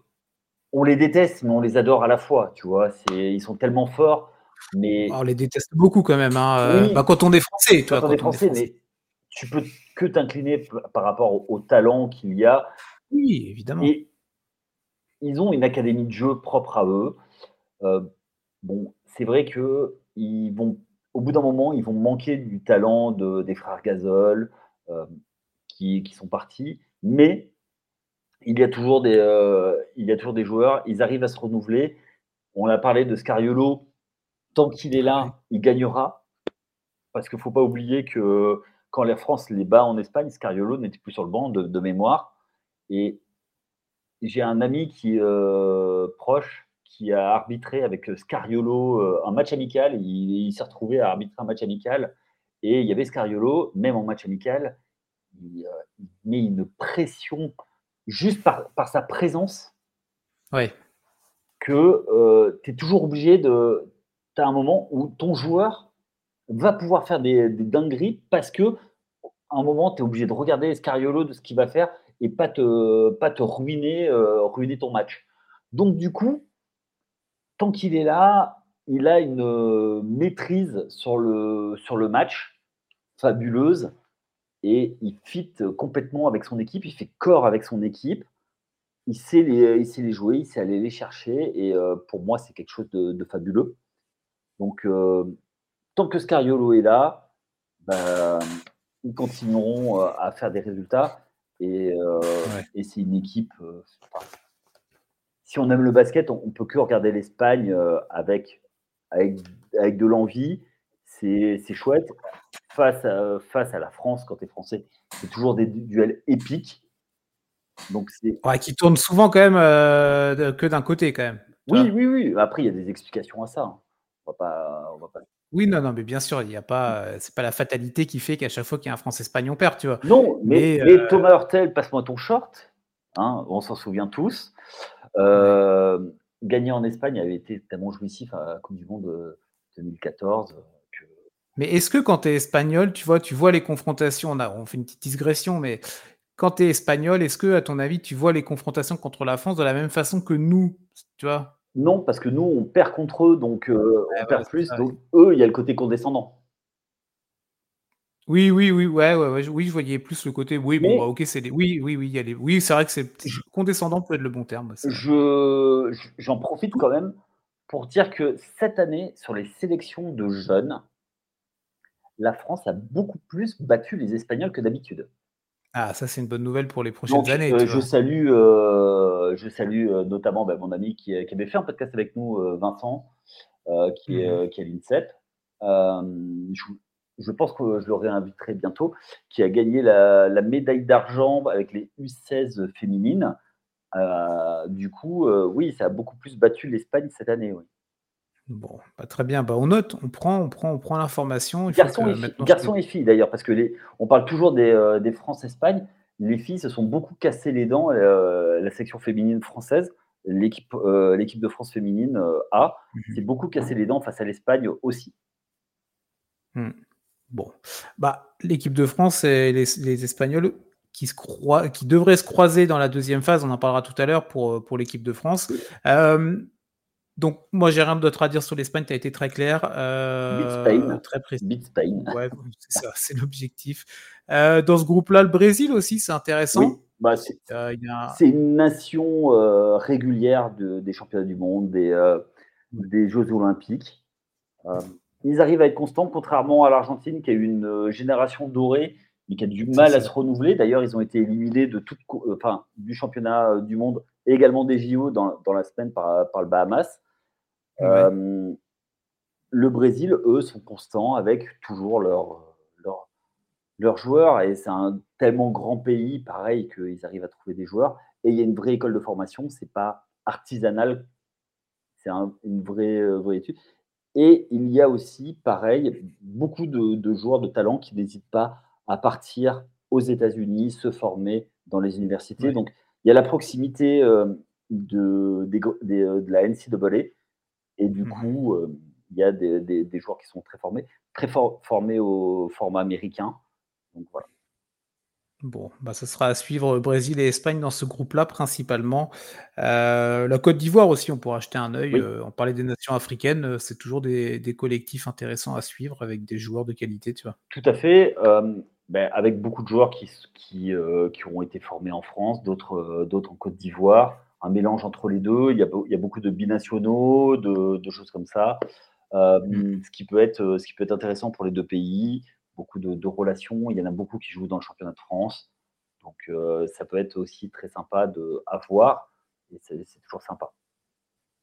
on les déteste, mais on les adore à la fois, tu vois. Ils sont tellement forts. Mais... Oh, on les déteste beaucoup quand même. Hein. Bah, quand on est français, toi, quand, on est français, mais tu peux que t'incliner par rapport au, talent qu'il y a. Oui, évidemment. Et ils ont une académie de jeu propre à eux. bon, c'est vrai que ils vont, au bout d'un moment, ils vont manquer du talent de, des frères Gasol euh, qui, qui, sont partis, mais il y, a toujours des, euh, il y a toujours des joueurs, ils arrivent à se renouveler. On a parlé de Scariolo, tant qu'il est là, il gagnera, parce qu'il ne faut pas oublier que quand la France les bat en Espagne, Scariolo n'était plus sur le banc de, mémoire. Et j'ai un ami qui euh, proche qui a arbitré avec euh, Scariolo euh, un match amical. Il, s'est retrouvé à arbitrer un match amical. Et il y avait Scariolo, même en match amical, il, euh, met une pression juste par, sa présence. Ouais. Que tu es toujours obligé de. Tu as un moment où ton joueur va pouvoir faire des, dingueries parce que à un moment, tu es obligé de regarder Scariolo de ce qu'il va faire et pas te, pas te ruiner, ruiner ton match. Donc, du coup, tant qu'il est là, il a une euh, maîtrise sur le, sur le match fabuleuse et il fit complètement avec son équipe, il fait corps avec son équipe, il sait les, il sait les jouer, il sait aller les chercher et euh, pour moi c'est quelque chose de, fabuleux. Donc euh, tant que Scariolo est là, bah, ils continueront à faire des résultats et, et c'est une équipe si on aime le basket, on, ne peut que regarder l'Espagne euh, avec, avec, avec de l'envie. C'est chouette. Face à, face à la France, quand tu es français, c'est toujours des duels épiques. Donc ouais, qui tournent souvent quand même euh, que d'un côté quand même. Oui, oui, oui. Après, il y a des explications à ça. Hein. On va pas, on va pas... Oui, non, non, mais bien sûr, il n'y a pas, c'est pas la fatalité qui fait qu'à chaque fois qu'il y a un France-Espagne, on perd, tu vois. Non, mais, euh, Thomas Hurtel, passe-moi ton short. Hein, on s'en souvient tous. Euh, gagner en Espagne avait été tellement jouissif à la Coupe du Monde 2014. Euh, mais est-ce que quand tu es espagnol, tu vois, tu vois les confrontations, on, a, on fait une petite digression, mais quand tu es espagnol, est-ce que, à ton avis, tu vois les confrontations contre la France de la même façon que nous Tu vois? Non, parce que nous, on perd contre eux, donc euh, on perd plus. donc eux, il y a le côté condescendant. Oui, oui, oui, ouais, ouais, oui, je voyais plus le côté. Oui, bon, bah, ok, c'est des. Oui, oui, oui, il y a Oui, c'est vrai que c'est condescendant peut être le bon terme. Je j'en profite quand même pour dire que cette année, sur les sélections de jeunes, la France a beaucoup plus battu les Espagnols que d'habitude. Ah, ça, c'est une bonne nouvelle pour les prochaines années. Euh, je, salue, euh, je salue euh, notamment bah, mon ami qui, avait fait un podcast avec nous, Vincent, qui, est, mmh qui est à l'INSEP. Je, pense que je le réinviterai bientôt, qui a gagné la, la médaille d'argent avec les U16 féminines. du coup, oui, ça a beaucoup plus battu l'Espagne cette année. Oui. Bon, pas très bien. Bah, on note, on prend, on prend, on prend l'information. Garçons, et, filles d'ailleurs, parce que les, on parle toujours des, euh, France-Espagne. Les filles se sont beaucoup cassées les dents. Euh, la section féminine française, l'équipe, euh, l'équipe de France féminine A, mmh s'est beaucoup cassé les dents face à l'Espagne aussi. Mmh. Bon, bah l'équipe de France et les, Espagnols qui, se croient, qui devraient se croiser dans la deuxième phase, on en parlera tout à l'heure pour, pour l'équipe de France. Donc, moi, j'ai rien d'autre à dire sur l'Espagne. Tu as été très clair. Euh, Très précis. Spain. Ouais, c'est ça, c'est l'objectif. Euh, dans ce groupe-là, le Brésil aussi, c'est intéressant. Bah, euh, c'est une nation euh, régulière de, des championnats du monde, des, des Jeux olympiques. Ils arrivent à être constants, contrairement à l'Argentine, qui a eu une génération dorée, mais qui a du mal à se renouveler. D'ailleurs, ils ont été éliminés de toute, enfin, du championnat du monde et également des JO dans, dans la semaine par, par le Bahamas. Euh, le Brésil, eux, sont constants avec toujours leurs leur, leur joueurs et c'est un tellement grand pays, pareil, qu'ils arrivent à trouver des joueurs. Et il y a une vraie école de formation, c'est pas artisanal, c'est une vraie, euh, vraie étude. Et il y a aussi, pareil, beaucoup de, joueurs de talent qui n'hésitent pas à partir aux États-Unis, se former dans les universités. Donc, il y a la proximité euh, de, de la NCAA et du mmh coup, il y a des, joueurs qui sont très formés, très formés au format américain. Donc voilà. Bon, bah, ce sera à suivre Brésil et Espagne dans ce groupe-là principalement. la Côte d'Ivoire aussi, on pourra acheter un œil. on parlait des nations africaines, c'est toujours des, collectifs intéressants à suivre avec des joueurs de qualité, tu vois. Tout à fait. Ben, avec beaucoup de joueurs qui, qui, qui, ont été formés en France, d'autres en Côte d'Ivoire un mélange entre les deux. Il y a, il y a beaucoup de binationaux, de, choses comme ça. Euh, mm. ce, qui peut être, euh, ce qui peut être intéressant pour les deux pays. Beaucoup de, relations. Il y en a beaucoup qui jouent dans le championnat de France. Donc, euh, ça peut être aussi très sympa de, à voir. C'est toujours sympa.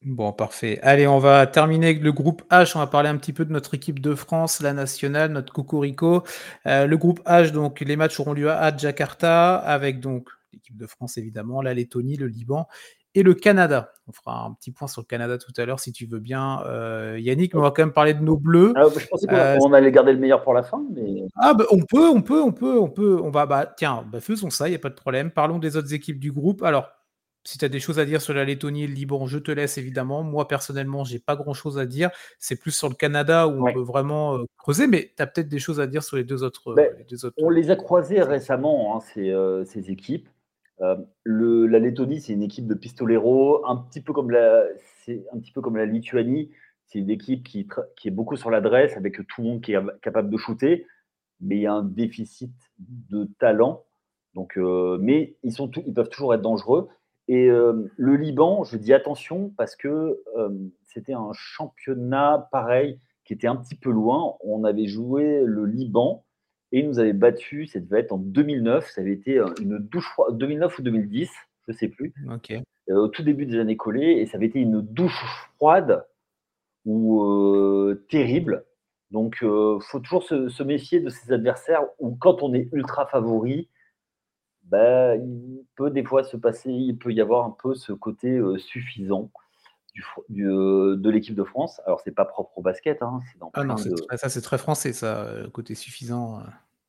Bon, parfait. Allez, on va terminer avec le groupe H. On va parler un petit peu de notre équipe de France, la nationale, notre Cocorico. le groupe H, donc les matchs auront lieu à Jakarta, avec donc l'équipe de France évidemment, la Lettonie, le Liban et le Canada. On fera un petit point sur le Canada tout à l'heure si tu veux bien, euh, Yannick, mais on va quand même parler de nos bleus. Ah, je pensais qu'on euh, allait garder le meilleur pour la fin. Mais... Ah, bah, on peut, on peut, on peut, on peut. On va, bah, tiens, bah, faisons ça, il n'y a pas de problème. Parlons des autres équipes du groupe. Alors, si tu as des choses à dire sur la Lettonie et le Liban, je te laisse évidemment. Moi, personnellement, j'ai pas grand chose à dire. C'est plus sur le Canada où on peut vraiment euh, creuser, mais tu as peut-être des choses à dire sur les deux autres. Ben, on les a croisés récemment, hein, ces, ces équipes. Euh, la Lettonie, c'est une équipe de pistoleros, un petit peu comme la, Lituanie. C'est une équipe qui, qui, est beaucoup sur l'adresse, avec tout le monde qui est capable de shooter, mais il y a un déficit de talent. Donc, euh, mais ils, sont ils peuvent toujours être dangereux. Et euh, le Liban, je dis attention parce que c'était un championnat pareil qui était un petit peu loin. On avait joué le Liban et il nous avait battu, ça devait être en 2009, ça avait été une douche froide, 2009 ou 2010, je ne sais plus, euh, au tout début des années collées, et ça avait été une douche froide ou euh, terrible. Donc, il euh, faut toujours se, méfier de ses adversaires où, quand on est ultra favori, ben, il peut des fois se passer, il peut y avoir un peu ce côté suffisant du, de l'équipe de France. Alors, c'est pas propre au basket. Hein, ah non, ça c'est très français, ça, côté suffisant. Euh.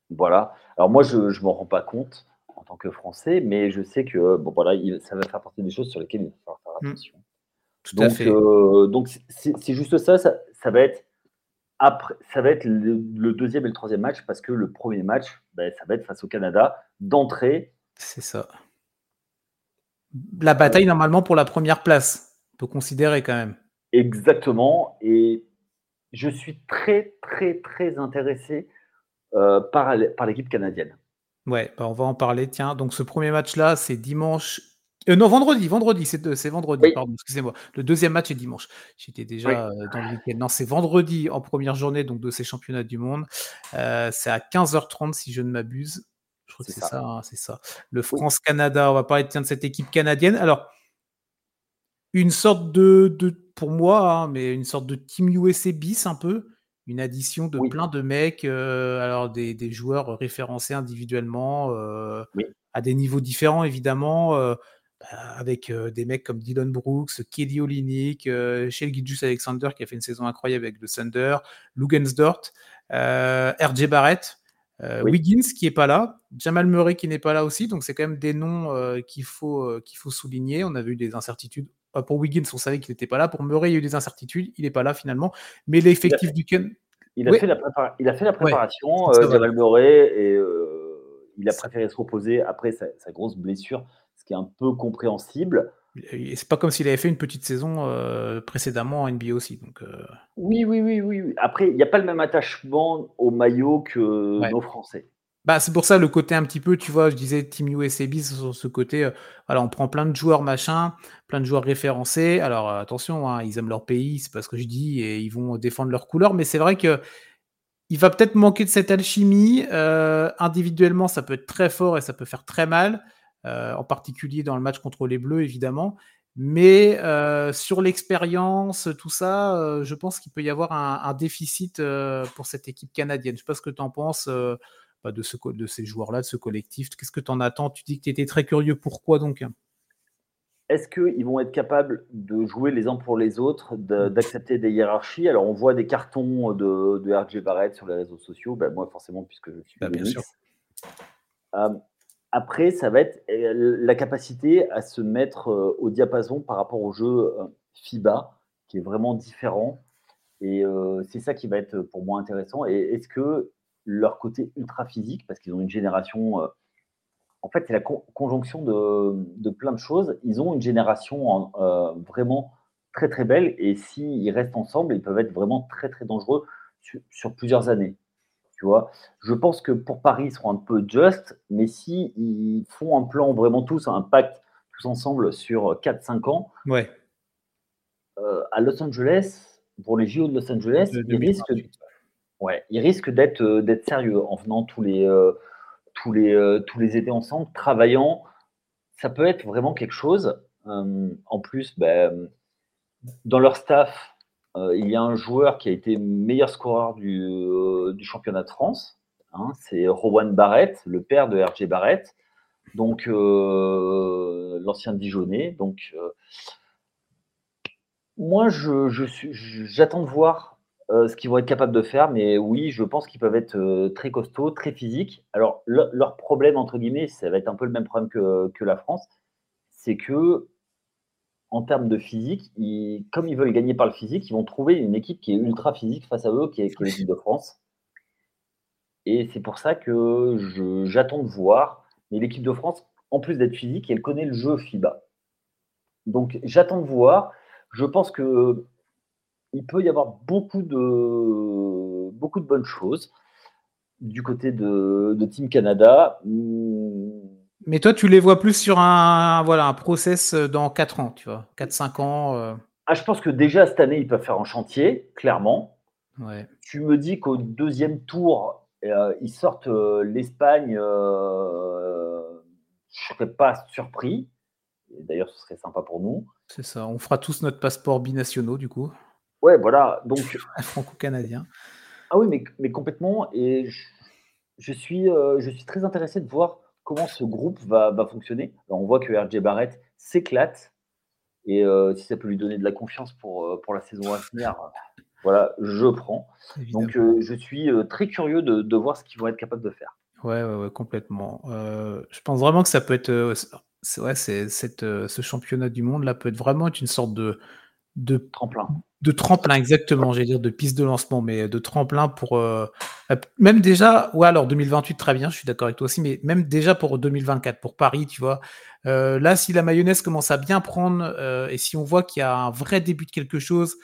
Voilà. Alors, moi, je ne m'en rends pas compte en tant que Français, mais je sais que bon, voilà, ça va faire partie des choses sur lesquelles il va falloir faire mmh. attention. Tout donc, à fait. Euh, donc, c'est juste ça, ça, va être. Après, ça va être le, deuxième et le troisième match parce que le premier match, ben, ça va être face au Canada d'entrée. C'est ça. La bataille, normalement, pour la première place, peut considérer quand même. Exactement. Et je suis très, très, très intéressé euh, par, par l'équipe canadienne. Ouais, bah, on va en parler. Tiens, donc ce premier match-là, c'est dimanche. Euh, non, vendredi, vendredi, c'est vendredi, pardon, excusez-moi. Le deuxième match est dimanche. J'étais déjà euh, dans le week-end. Non, c'est vendredi en première journée donc de ces championnats du monde. c'est à 15h30 si je ne m'abuse. Je crois que c'est ça, hein, c'est ça. Le France-Canada, on va parler de cette équipe canadienne. Alors, une sorte de, de pour moi, hein, mais une sorte de Team USA bis un peu, une addition de plein de mecs, euh, alors des, des, joueurs référencés individuellement euh, à des niveaux différents évidemment, euh, bah, avec des mecs comme Dylan Brooks, Kelly Olynyk, Shell Gidjus Alexander qui a fait une saison incroyable avec le Thunder, Lugensdort, RJ Barrett. Wiggins qui est pas là, Jamal Murray qui n'est pas là aussi, donc c'est quand même des noms qu'il faut, qu'il faut souligner. On a vu des incertitudes pour Wiggins, on savait qu'il n'était pas là. Pour Murray, il y a eu des incertitudes. Il n'est pas là finalement. Mais l'effectif du Ken. Il a, fait la il a fait la préparation, ouais, euh, Murray, et euh, il a préféré se reposer après sa, grosse blessure, ce qui est un peu compréhensible. Et c'est pas comme s'il avait fait une petite saison euh, précédemment en NBA aussi. Donc, oui, oui, oui, oui. Après, il n'y a pas le même attachement au maillot que nos Français. Bah, c'est pour ça le côté un petit peu, tu vois, je disais Team USA sur ce côté, euh, voilà, on prend plein de joueurs machin, plein de joueurs référencés. Alors euh, attention, hein, ils aiment leur pays, c'est pas ce que je dis, et ils vont défendre leur couleur, mais c'est vrai que il va peut-être manquer de cette alchimie. Euh, individuellement, ça peut être très fort et ça peut faire très mal, en particulier dans le match contre les Bleus, évidemment. Mais sur l'expérience, tout ça, je pense qu'il peut y avoir un, un déficit pour cette équipe canadienne. Je sais pas ce que tu en penses de, ce, de ces joueurs-là, de ce collectif Qu'est-ce que tu en attends? Tu dis que tu étais très curieux. Pourquoi donc? Est-ce qu'ils vont être capables de jouer les uns pour les autres, d'accepter des hiérarchies? Alors, on voit des cartons de, de RJ Barrett sur les réseaux sociaux. Ben, moi, forcément, puisque je suis bah, bien sûr. Euh, après, ça va être euh, la capacité à se mettre euh, au diapason par rapport au jeu FIBA, qui est vraiment différent. Et c'est ça qui va être pour moi intéressant. Et est-ce que leur côté ultra physique, parce qu'ils ont une génération. Euh, en fait, c'est la conjonction de, plein de choses. Ils ont une génération euh, vraiment très très belle, et s'ils restent ensemble, ils peuvent être vraiment très très dangereux sur, plusieurs années. Tu vois, je pense que pour Paris, ils seront un peu just, mais si ils font un plan vraiment tous, un pacte tous ensemble sur 4-5 ans, ouais. Euh, à Los Angeles, pour les JO de Los Angeles, ils risquent, Ouais, il risque d'être euh, d'être sérieux en venant tous les, euh, tous, les, euh, tous les étés ensemble, travaillant. Ça peut être vraiment quelque chose. en plus, ben, dans leur staff, il y a un joueur qui a été meilleur scoreur du, championnat de France. Hein, c'est Rowan Barrett, le père de RJ Barrett, donc l'ancien Dijonais. Donc, moi, j'attends de voir euh, ce qu'ils vont être capables de faire, mais oui, je pense qu'ils peuvent être euh, très costauds, très physiques. Alors, leur problème, entre guillemets, ça va être un peu le même problème que, la France, c'est que, en termes de physique, comme ils veulent gagner par le physique, ils vont trouver une équipe qui est ultra physique face à eux, qui est, l'équipe de France. Et c'est pour ça que j'attends de voir. Mais l'équipe de France, en plus d'être physique, elle connaît le jeu FIBA. Donc, j'attends de voir. Je pense que il peut y avoir beaucoup de, beaucoup de bonnes choses du côté de, Team Canada. Mais toi, tu les vois plus sur un, voilà, un process dans 4 ans, tu vois, 4-5 ans. Euh. Ah, je pense que déjà cette année, ils peuvent faire un chantier, clairement. Ouais. Tu me dis qu'au deuxième tour, euh, ils sortent euh, l'Espagne, je ne serais pas surpris. D'ailleurs, ce serait sympa pour nous. C'est ça, on fera tous notre passeport binationaux du coup. Ouais, voilà. Donc, franco-canadien. Ah oui, mais, mais complètement. Et je, suis, euh, je suis très intéressé de voir comment ce groupe va, va fonctionner. on voit que RJ Barrett s'éclate. Et euh, si ça peut lui donner de la confiance pour, euh, pour la saison à venir, voilà, je prends. Donc, je suis très curieux de, de voir ce qu'ils vont être capables de faire. Ouais, ouais, ouais complètement. je pense vraiment que ça peut être. c'est, ouais, c'est, cette, ce championnat du monde là peut être vraiment une sorte de de tremplin. De tremplin, exactement, j'allais dire de piste de lancement, mais de tremplin pour. Euh, même déjà, ouais, alors 2028, très bien, je suis d'accord avec toi aussi, mais même déjà pour 2024, pour Paris, tu vois. Euh, là, si la mayonnaise commence à bien prendre euh, et si on voit qu'il y a un vrai début de quelque chose,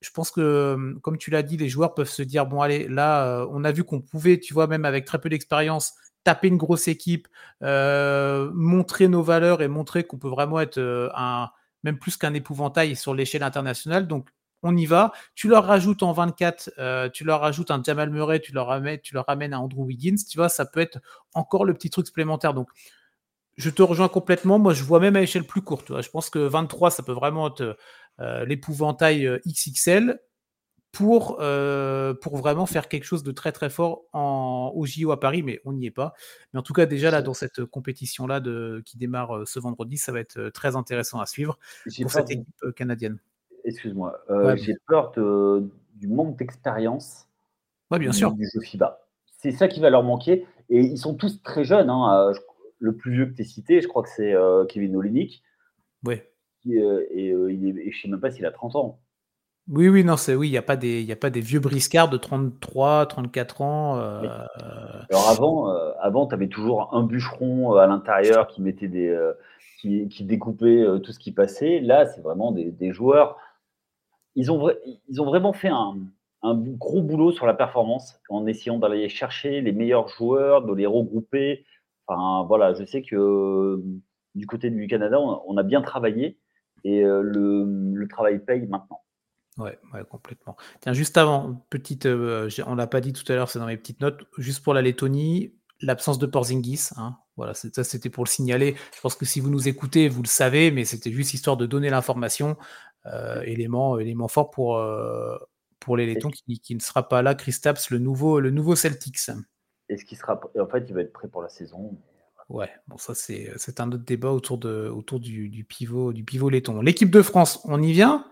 je pense que, comme tu l'as dit, les joueurs peuvent se dire bon, allez, là, on a vu qu'on pouvait, tu vois, même avec très peu d'expérience, taper une grosse équipe, montrer nos valeurs et montrer qu'on peut vraiment être un même plus qu'un épouvantail sur l'échelle internationale. Donc, on y va. Tu leur rajoutes en 24, euh, tu leur rajoutes un Jamal Murray, tu leur, ramènes, tu leur ramènes un Andrew Wiggins, tu vois, ça peut être encore le petit truc supplémentaire. Donc, je te rejoins complètement. Moi, je vois même à échelle plus courte. Je pense que 23, ça peut vraiment être euh, l'épouvantail euh, XXL pour, euh, pour vraiment faire quelque chose de très très fort en, au JO à Paris, mais on n'y est pas. Mais en tout cas, déjà là, dans cette compétition-là qui démarre euh, ce vendredi, ça va être euh, très intéressant à suivre pour cette équipe canadienne. Excuse-moi, j'ai peur du manque d'expérience ouais, bien sûr. du jeu FIBA. C'est ça qui va leur manquer. Et ils sont tous très jeunes. Hein. Le plus vieux que tu as cité, je crois que c'est Kevin Olenik. Oui. et, et, je ne sais même pas s'il a 30 ans. Oui, oui, non, c'est oui, il n'y a pas des, a pas des vieux briscards de 33, 34 ans. Euh, Alors avant, euh, avant, tu avais toujours un bûcheron euh, à l'intérieur qui mettait des, qui, découpait tout ce qui passait. Là, c'est vraiment des, joueurs. Ils ont, ils ont vraiment fait un, gros boulot sur la performance en essayant d'aller chercher les meilleurs joueurs, de les regrouper. Enfin, voilà, je sais que du côté du Canada, on, a bien travaillé et le travail paye maintenant. Ouais, complètement. Tiens, juste avant, petite, euh, on l'a pas dit tout à l'heure, c'est dans mes petites notes, juste pour la Lettonie, l'absence de Porzingis, hein, voilà, ça c'était pour le signaler. Je pense que si vous nous écoutez, vous le savez, mais c'était juste histoire de donner l'information, euh, élément, élément fort pour, euh, pour les Lettons qui, ne sera pas là, Christaps, le nouveau, le nouveau Celtics. Est-ce qu'il sera, en fait, il va être prêt pour la saison. Ouais, bon ça c'est, un autre débat autour, de, autour du, du pivot, du pivot letton. L'équipe de France, on y vient?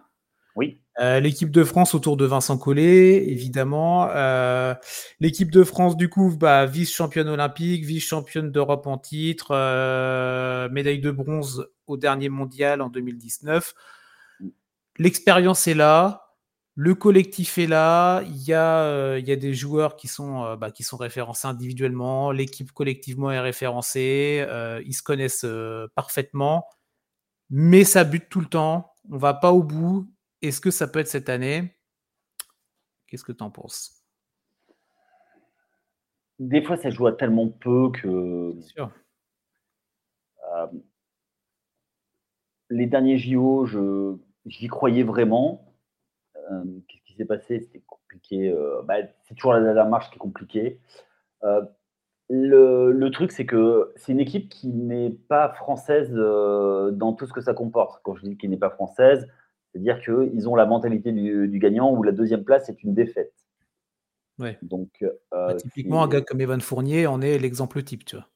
Oui. Euh, l'équipe de France autour de Vincent Collet, évidemment. Euh, l'équipe de France, du coup, bah, vice-championne olympique, vice-championne d'Europe en titre, euh, médaille de bronze au dernier mondial en 2019. L'expérience est là, le collectif est là, il y a, des joueurs qui sont, bah, qui sont référencés individuellement, l'équipe collectivement est référencée, ils se connaissent parfaitement, mais ça bute tout le temps, on va pas au bout, est-ce que ça peut être cette année? Qu'est-ce que tu en penses? Des fois, ça joue à tellement peu que. Bien sûr. Euh, les derniers JO, je, j'y croyais vraiment. Euh, qu'est-ce qui s'est passé? C'était compliqué. Euh, bah, c'est toujours la, la, marche qui est compliquée. Le, le, truc, c'est que c'est une équipe qui n'est pas française dans tout ce que ça comporte. Quand je dis qu'elle n'est pas française, c'est-à-dire qu'ils ont la mentalité du, gagnant où la deuxième place est une défaite. Ouais. Donc, euh, bah, typiquement, un gars comme Evan Fournier en est l'exemple type, tu vois.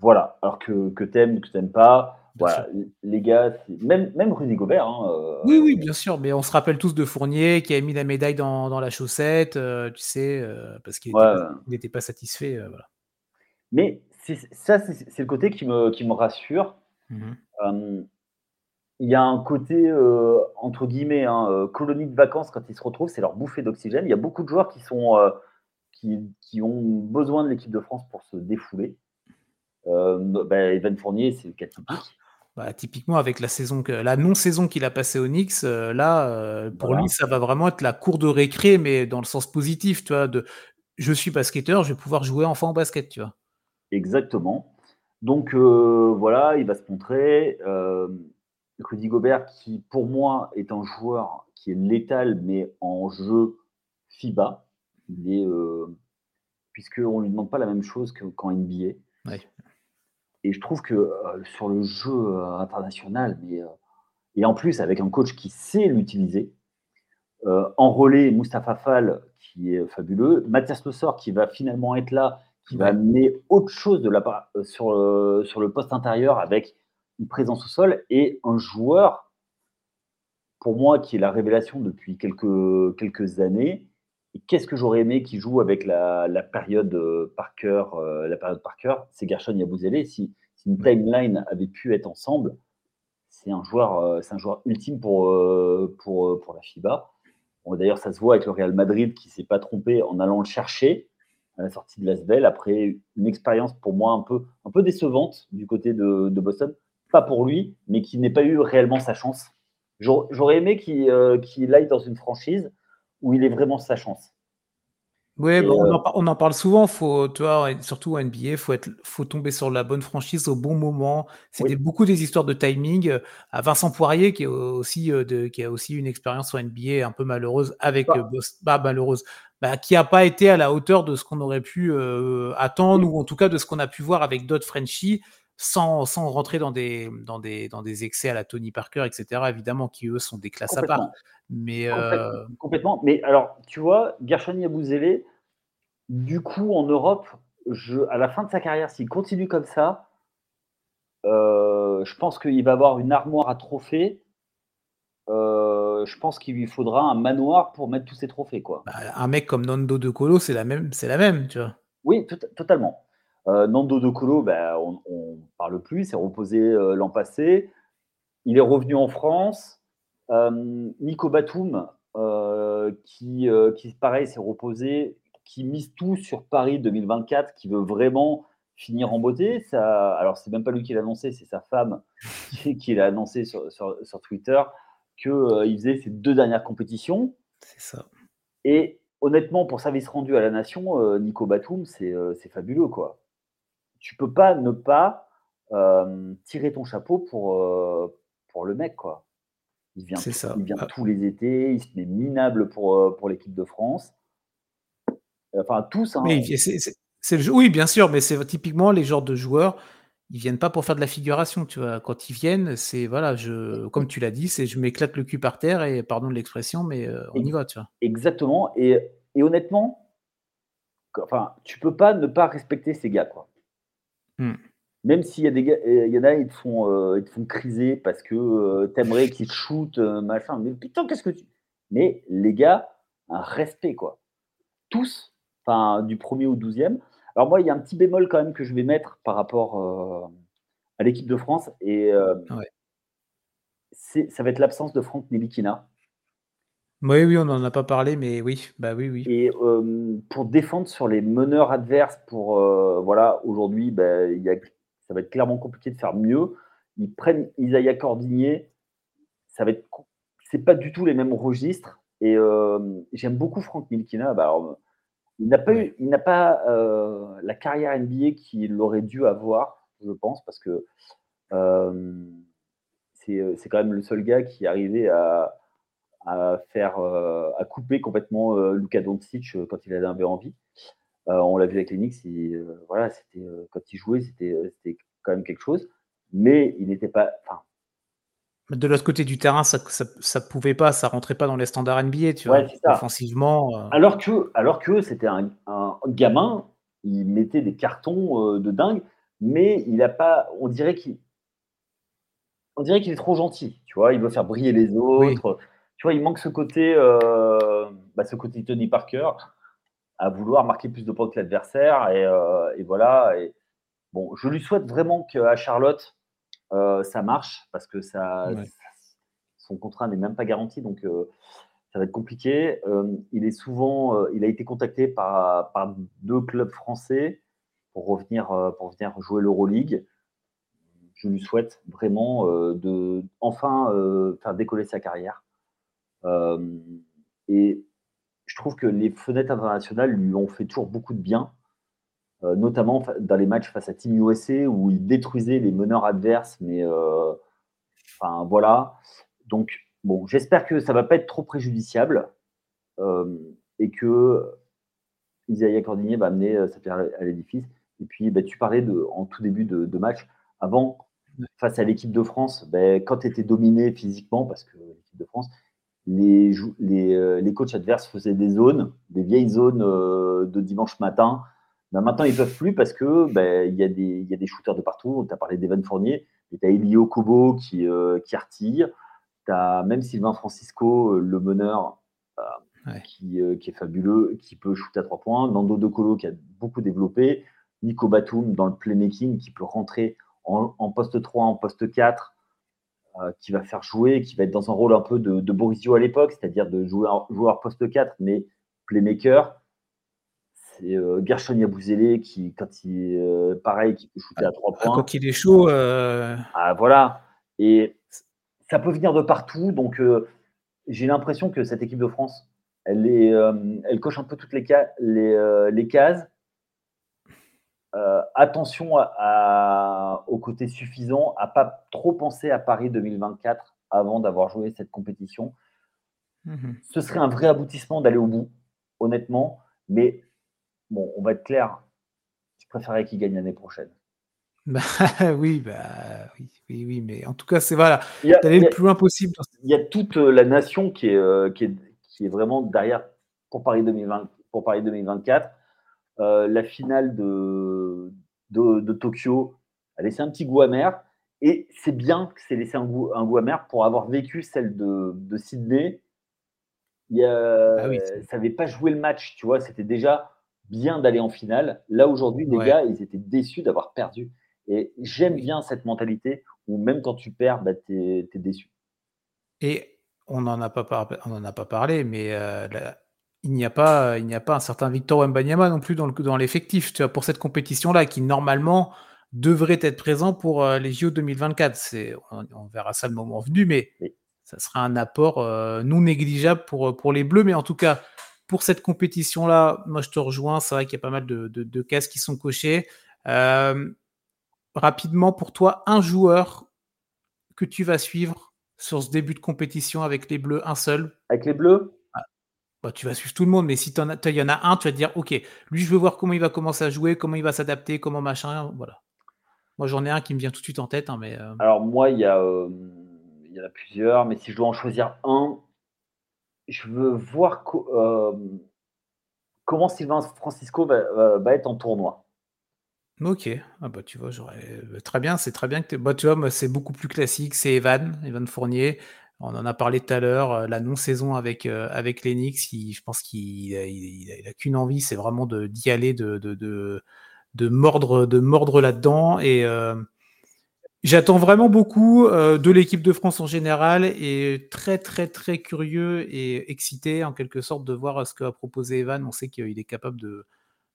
Voilà, alors que, que t'aimes, que t'aimes pas, voilà, les gars, même, même Rudy Gobert. Hein, euh, oui, oui, bien sûr, mais on se rappelle tous de Fournier qui a mis la médaille dans, dans la chaussette, euh, tu sais, parce qu'il n'était pas, satisfait. Voilà. Mais ça, c'est le côté qui me, qui me rassure. Mmh il y a un côté, euh, entre guillemets, hein, euh, colonie de vacances quand ils se retrouvent, c'est leur bouffée d'oxygène. Il y a beaucoup de joueurs qui, sont, euh, qui, ont besoin de l'équipe de France pour se défouler. Bah, Evan Fournier, c'est le cas typique. Bah, typiquement, avec la, saison que, la non-saison qu'il a passée au Knicks, là, pour lui, ça va vraiment être la cour de récré, mais dans le sens positif, tu vois, de je suis basketteur, je vais pouvoir jouer enfin au basket, tu vois. Exactement. Donc voilà, il va se montrer. Rudy Gobert, qui pour moi est un joueur qui est létal, mais en jeu FIBA. Il est, euh, puisqu'on ne lui demande pas la même chose qu'en NBA. Et je trouve que euh, sur le jeu euh, international, mais, et en plus avec un coach qui sait l'utiliser, en relais, Mustapha Fall, qui est fabuleux, Mathias Le qui va finalement être là, qui va amener autre chose de la, sur, sur le poste intérieur avec une présence au sol et un joueur, pour moi, qui est la révélation depuis quelques, quelques années. Et qu'est-ce que j'aurais aimé qu'il joue avec la, période euh, la période par cœur, c'est Gershon Yabouzélé. Si, si une timeline avait pu être ensemble, c'est un joueur, c'est un joueur ultime pour, pour, pour la FIBA. D'ailleurs, ça se voit avec le Real Madrid qui s'est pas trompé en allant le chercher à la sortie de l'Asvel après une expérience pour moi un peu, un peu décevante du côté de, de Boston. Pas pour lui, mais qui n'ait pas eu réellement sa chance. J'aurais aimé qu'il aille dans une franchise où il ait vraiment sa chance. Oui, euh, on, en, parle souvent, faut, tu vois, surtout en NBA, faut, faut tomber sur la bonne franchise au bon moment. C'est beaucoup des histoires de timing. Euh, à Vincent Poirier, qui, est aussi, euh, de, qui a aussi une expérience en NBA un peu malheureuse, avec bah. bah malheureuse, bah, qui n'a pas été à la hauteur de ce qu'on aurait pu attendre, ou en tout cas de ce qu'on a pu voir avec d'autres Frenchies, sans, sans, rentrer dans des, dans, des, dans des excès à la Tony Parker, etc., évidemment, qui eux sont des classes à part. Mais euh, complètement, Mais alors, tu vois, Gershon Yabouzélé, du coup, en Europe, je, à la fin de sa carrière, s'il continue comme ça, euh, je pense qu'il va avoir une armoire à trophées. Euh, je pense qu'il lui faudra un manoir pour mettre tous ses trophées, quoi. Bah, un mec comme Nando De Colo, c'est la même, c'est la même, tu vois. Oui, totalement. Nando De Colo, bah, on, ne parle plus, il s'est reposé l'an passé. Il est revenu en France. Euh, Nico Batum, euh, qui, euh, qui, pareil, s'est reposé, qui mise tout sur Paris 2024, qui veut vraiment finir en beauté. Ça, alors, c'est même pas lui qui l'a annoncé, c'est sa femme qui, l'a annoncé sur, sur, Twitter qu'il il faisait ses deux dernières compétitions. C'est ça. Et honnêtement, pour service rendu à la nation, Nico Batum, c'est fabuleux. quoi. Tu peux pas ne pas tirer ton chapeau pour, pour le mec. quoi. Il vient, ça. Il vient ah. tous les étés, il se met minable pour, pour l'équipe de France. Enfin, tous. Hein. le Oui, bien sûr, mais c'est typiquement les genres de joueurs. Ils viennent pas pour faire de la figuration, tu vois. Quand ils viennent, c'est voilà, je, comme tu l'as dit, c'est je m'éclate le cul par terre et pardon de l'expression, mais euh, on y va, tu vois. Exactement. Et, et honnêtement, enfin, tu peux pas ne pas respecter ces gars, quoi. Mmh. Même s'il y a des gars, il y en a, ils te font, euh, ils te font criser parce que euh, t'aimerais qu'ils te shootent, euh, machin. Mais putain, qu'est-ce que tu. Mais les gars, un respect, quoi. Tous, enfin, du premier au douzième. Alors, moi, il y a un petit bémol quand même que je vais mettre par rapport à l'équipe de France. Et ça va être l'absence de Franck Nelikina. Oui, oui, on n'en a pas parlé, mais oui, bah oui, oui. Et pour défendre sur les meneurs adverses, pour voilà, aujourd'hui, bah, il y a ça va être clairement compliqué de faire mieux. Ils prennent Isaiah Cordigné, ça va être, c'est pas du tout les mêmes registres. Et euh, j'aime beaucoup Franck Milkina. Bah, il n'a pas, eu, il n'a pas la carrière NBA qu'il aurait dû avoir, je pense, parce que c'est, c'est quand même le seul gars qui est arrivé à, à faire, à couper complètement Luka Doncic quand il avait envie. Euh, on l'a vu avec les Knicks, euh, voilà, c'était, euh, quand il jouait, c'était, quand même quelque chose. Mais il n'était pas. De l'autre côté du terrain, ça, ça, pouvait pas, ça rentrait pas dans les standards NBA, tu vois, offensivement. Alors que, alors que c'était un, gamin, il mettait des cartons de dingue, mais il a pas, on dirait qu'il, on dirait qu'il est trop gentil, tu vois, il veut faire briller les autres, tu vois, il manque ce côté, bah, ce côté Tony Parker à vouloir marquer plus de points que l'adversaire. Et, euh, voilà. Et, bon, je lui souhaite vraiment qu'à Charlotte, euh, ça marche parce que ça, son contrat n'est même pas garanti. Donc, euh, ça va être compliqué. il est souvent, il a été contacté par, par, deux clubs français pour revenir, pour venir jouer l'Euroleague. Je lui souhaite vraiment de enfin faire décoller sa carrière. Et je trouve que les fenêtres internationales lui ont fait toujours beaucoup de bien, euh, notamment dans les matchs face à Team USA où il détruisait les meneurs adverses. Mais euh, enfin voilà. Donc bon, j'espère que ça va pas être trop préjudiciable euh, et que Isaiah Cordigné va amener sa pierre à l'édifice. Et puis, bah, tu parlais en tout début de, match, avant, face à l'équipe de France, bah, quand tu étais dominé physiquement, parce que l'équipe de France, les, euh, les, coachs adverses faisaient des zones, des vieilles zones euh, de dimanche matin. Ben, maintenant, ils ne peuvent plus parce que ben, il y, a des, y a des shooters de partout. Tu as parlé d'Evan Fournier, tu as Elio Kobo qui, euh, qui artille. Tu as même Sylvain Francisco, le meneur, qui, qui, est fabuleux, qui peut shooter à trois points. Nando De Colo qui a beaucoup développé. Nico Batum dans le playmaking qui peut rentrer en, en poste 3, en poste 4 qui va faire jouer, qui va être dans un rôle un peu de, de Borisio à l'époque, c'est-à-dire de joueur, joueur poste 4, mais playmaker. C'est euh, Gershon Yabouzélé qui, quand il euh, pareil, qui peut shooter à 3 Ah, points. Quand il est chaud, euh, Ah, voilà. Et ça peut venir de partout. Donc, euh, j'ai l'impression que cette équipe de France, elle, est, euh, elle coche un peu toutes les, ca- les, euh, les cases. Euh, attention à, à- au côté suffisant, à pas trop penser à Paris 2024 avant d'avoir joué cette compétition. mhm. Ce serait un vrai aboutissement d'aller au bout, honnêtement. Mais bon, on va être clair. Je préférerais qu'ils gagnent l'année prochaine. Bah, oui, bah, oui, oui, oui, mais en tout cas, c'est voilà, Il y a- d'aller le plus loin possible. il y a toute euh, la nation qui est, euh, qui est, qui est vraiment derrière pour Paris, 2020, pour Paris 2024. Euh, la finale de, de, de Tokyo a laissé un petit goût amer. Et c'est bien que c'est laissé un goût, un goût amer pour avoir vécu celle de, de Sydney. Il a- Ah oui, ça n'avait pas joué le match, tu vois. C'était déjà bien d'aller en finale. Là, aujourd'hui, les Ouais. gars, ils étaient déçus d'avoir perdu. Et j'aime bien cette mentalité où même quand tu perds, bah, tu es, déçu. Et on n'en a pas par- on en a pas parlé, mais euh, la- il n'y a pas, il n'y a pas un certain Victor Wembanyama non plus dans le dans l'effectif, tu vois, pour cette compétition-là, qui normalement devrait être présent pour euh, les JO 2024. C'est, on, on verra ça le moment venu, mais ça sera un apport euh, non négligeable pour pour les Bleus. Mais en tout cas, pour cette compétition-là, moi je te rejoins. C'est vrai qu'il y a pas mal de, de, de cases qui sont cochées. Euh, rapidement, pour toi, un joueur que tu vas suivre sur ce début de compétition avec les Bleus, un seul? Avec les Bleus, bah, tu vas suivre tout le monde, mais si il y en a un, tu vas te dire, OK, lui, je veux voir comment il va commencer à jouer, comment il va s'adapter, comment machin, voilà. Moi, j'en ai un qui me vient tout de suite en tête, hein, mais euh, Alors moi, il y, a, euh, il y en a plusieurs, mais si je dois en choisir un, je veux voir co- euh, comment Sylvain Francisco va, être en tournoi. OK. Ah bah, tu vois, j'aurais euh, très bien, c'est très bien que tu bah, tu vois, c'est beaucoup plus classique, c'est Evan, Evan Fournier. On en a parlé tout à l'heure, euh, la non-saison avec, euh, avec il- je pense qu'il a, il a- il a qu'une envie, c'est vraiment d'y aller, de, de, de, mordre, de mordre là-dedans. Et euh, j'attends vraiment beaucoup euh, de l'équipe de France en général et très, très, très curieux et excité en quelque sorte de voir ce que va proposer Evan. On sait qu'il est capable de,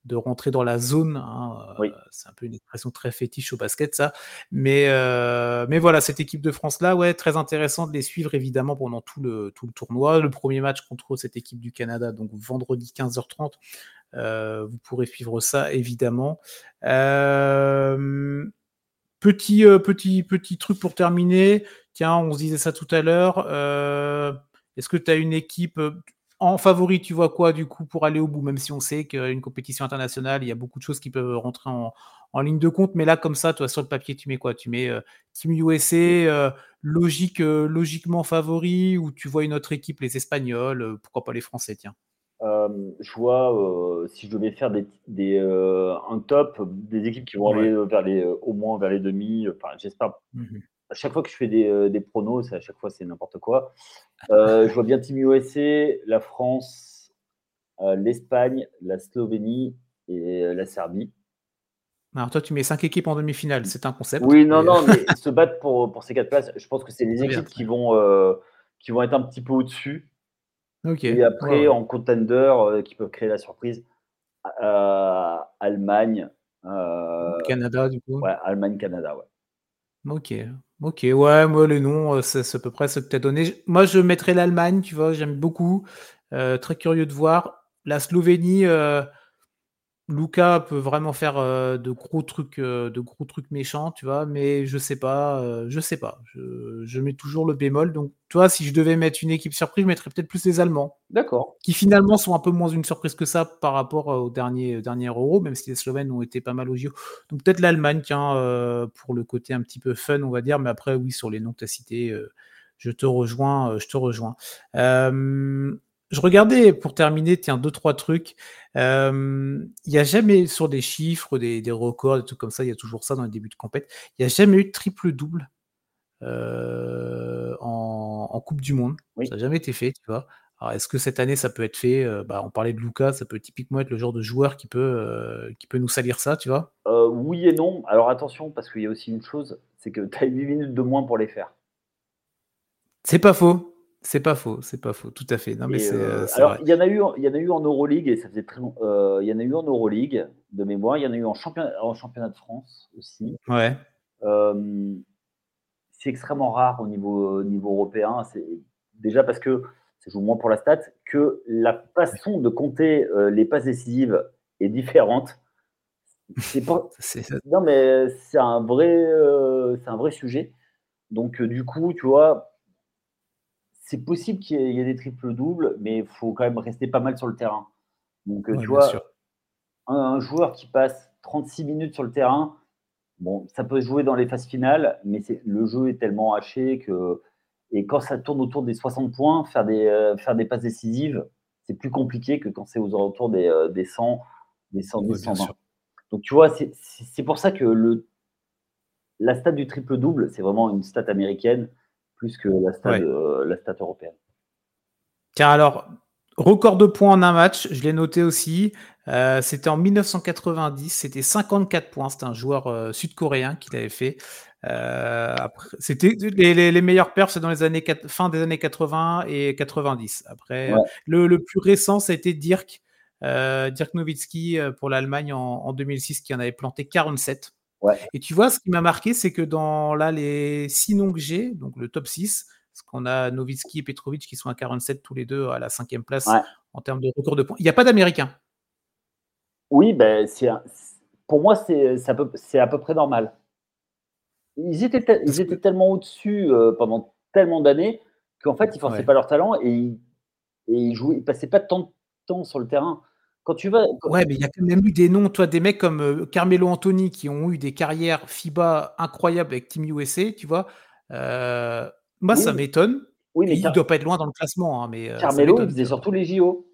de rentrer dans la zone. hein, euh, Oui. C'est un peu une expression très fétiche au basket, ça. Mais, euh, mais voilà, cette équipe de France-là, ouais, très intéressant de les suivre évidemment pendant tout le, tout le tournoi. Le premier match contre cette équipe du Canada, donc vendredi 15h30. Euh, vous pourrez suivre ça évidemment. Euh, petit, petit, petit truc pour terminer. Tiens, on se disait ça tout à l'heure. Est-ce que tu as une équipe en favori Tu vois quoi du coup pour aller au bout? Même si on sait qu'une compétition internationale, il y a beaucoup de choses qui peuvent rentrer en, en ligne de compte. Mais là, comme ça, toi, sur le papier, tu mets quoi? Tu mets euh, Team USA, euh, logique, euh, logiquement favori, ou tu vois une autre équipe, les Espagnols, pourquoi pas les Français Tiens? Je vois si je devais faire des, des, un top, des équipes qui vont Ouais. aller vers les, au moins vers les demi. Enfin, j'espère. Mhm. À chaque fois que je fais des, euh, des pronos, c'est- à chaque fois c'est n'importe quoi. Euh, je vois bien Team USA, la France, euh, l'Espagne, la Slovénie et la Serbie. Alors toi, tu mets cinq équipes en demi-finale, c'est un concept. Oui, non, mais, non, mais se battre pour, pour ces quatre places, je pense que c'est les équipes qui vont, euh, qui vont être un petit peu au-dessus. Ok. Et après, Ouais, en contender, euh, qui peuvent créer la surprise, euh, Allemagne, Canada, du coup. ouais, Allemagne, Canada, ouais. Ok. Ok, ouais, moi, les noms, euh, c'est à peu près ce que tu as donné. Moi, je mettrais l'Allemagne, tu vois, j'aime beaucoup. Euh, très curieux de voir. La Slovénie, euh, Luca peut vraiment faire euh, de gros trucs, euh, de gros trucs méchants, tu vois, mais je sais pas, euh, je sais pas. Je, je mets toujours le bémol. Donc, tu vois, si je devais mettre une équipe surprise, je mettrais peut-être plus les Allemands, D'accord. qui finalement sont un peu moins une surprise que ça par rapport au dernier, dernier Euro, même si les Slovènes ont été pas mal au JO. Donc peut-être l'Allemagne, tiens, pour le côté un petit peu fun, on va dire, mais après, oui, sur les noms que tu as cités, je te rejoins, je te rejoins. Euh, je regardais, pour terminer, tiens, deux, trois trucs. Euh, Il n'y a jamais, sur des chiffres, des, des records, des trucs comme ça, il y a toujours ça dans les débuts de compète, il n'y a jamais eu de triple-double euh, en, en Coupe du Monde. Oui. Ça n'a jamais été fait, tu vois. Alors, est-ce que cette année, ça peut être fait Euh, bah, On parlait de Lucas, ça peut typiquement être le genre de joueur qui peut, euh, qui peut nous salir ça, tu vois? Euh, oui et non. Alors attention, parce qu'il y a aussi une chose, c'est que tu as 8 minutes de moins pour les faire. C'est pas faux. C'est pas faux, c'est pas faux, tout à fait. Non, mais c'est, alors, il y en a eu, il y en a eu en Euroleague et ça faisait très il y en a eu en Euroleague de mémoire. Il y en a eu en championnat, en championnat de France aussi. Ouais. c'est extrêmement rare au niveau, niveau européen. C'est déjà parce que ça joue moins pour la stat que la façon de compter les passes décisives est différente. C'est pas. non, mais c'est un vrai, c'est un vrai sujet. Donc, du coup, tu vois, c'est possible qu'il y, ait des triples doubles, mais il faut quand même rester pas mal sur le terrain. Donc, tu vois, un, joueur qui passe 36 minutes sur le terrain, bon, ça peut jouer dans les phases finales, mais le jeu est tellement haché que. Et quand ça tourne autour des 60 points, faire des, euh, faire des passes décisives, c'est plus compliqué que quand c'est aux alentours des, euh, des 100, des 100, des 120. Donc, tu vois, c'est pour ça que le, la stat du triple-double, c'est vraiment une stat américaine plus que la stat, euh, la européenne. Car alors, record de points en un match, je l'ai noté aussi. Euh, c'était en 1990, c'était 54 points. C'était un joueur euh, sud-coréen qui l'avait fait. c'était les, les, meilleurs perfs, dans les années fin des années 80 et 90. Après, le, le, plus récent, ça a été Dirk, Dirk Nowitzki pour l'Allemagne en, en, 2006, qui en avait planté 47. Et tu vois, ce qui m'a marqué, c'est que dans là, les six noms que j'ai, donc le top 6, parce qu'on a Novitski et Petrovic qui sont à 47 tous les deux à la cinquième place en termes de record de points. Il n'y a pas d'Américains. Oui, ben, pour moi, c'est à, peu près normal. Ils étaient, ils étaient tellement au-dessus euh, pendant tellement d'années qu'en fait, ils ne forçaient pas leur talent et ils, et ils, passaient pas tant de temps sur le terrain. Quand tu vas. Ouais, mais il y a quand même eu des noms, toi, des mecs comme euh, Carmelo Anthony qui ont eu des carrières FIBA incroyables avec Team USA, tu vois. Euh, moi, ça m'étonne. Oui, mais il ne doit pas être loin dans le classement. Hein, mais, euh, Carmelo, il faisait surtout les JO.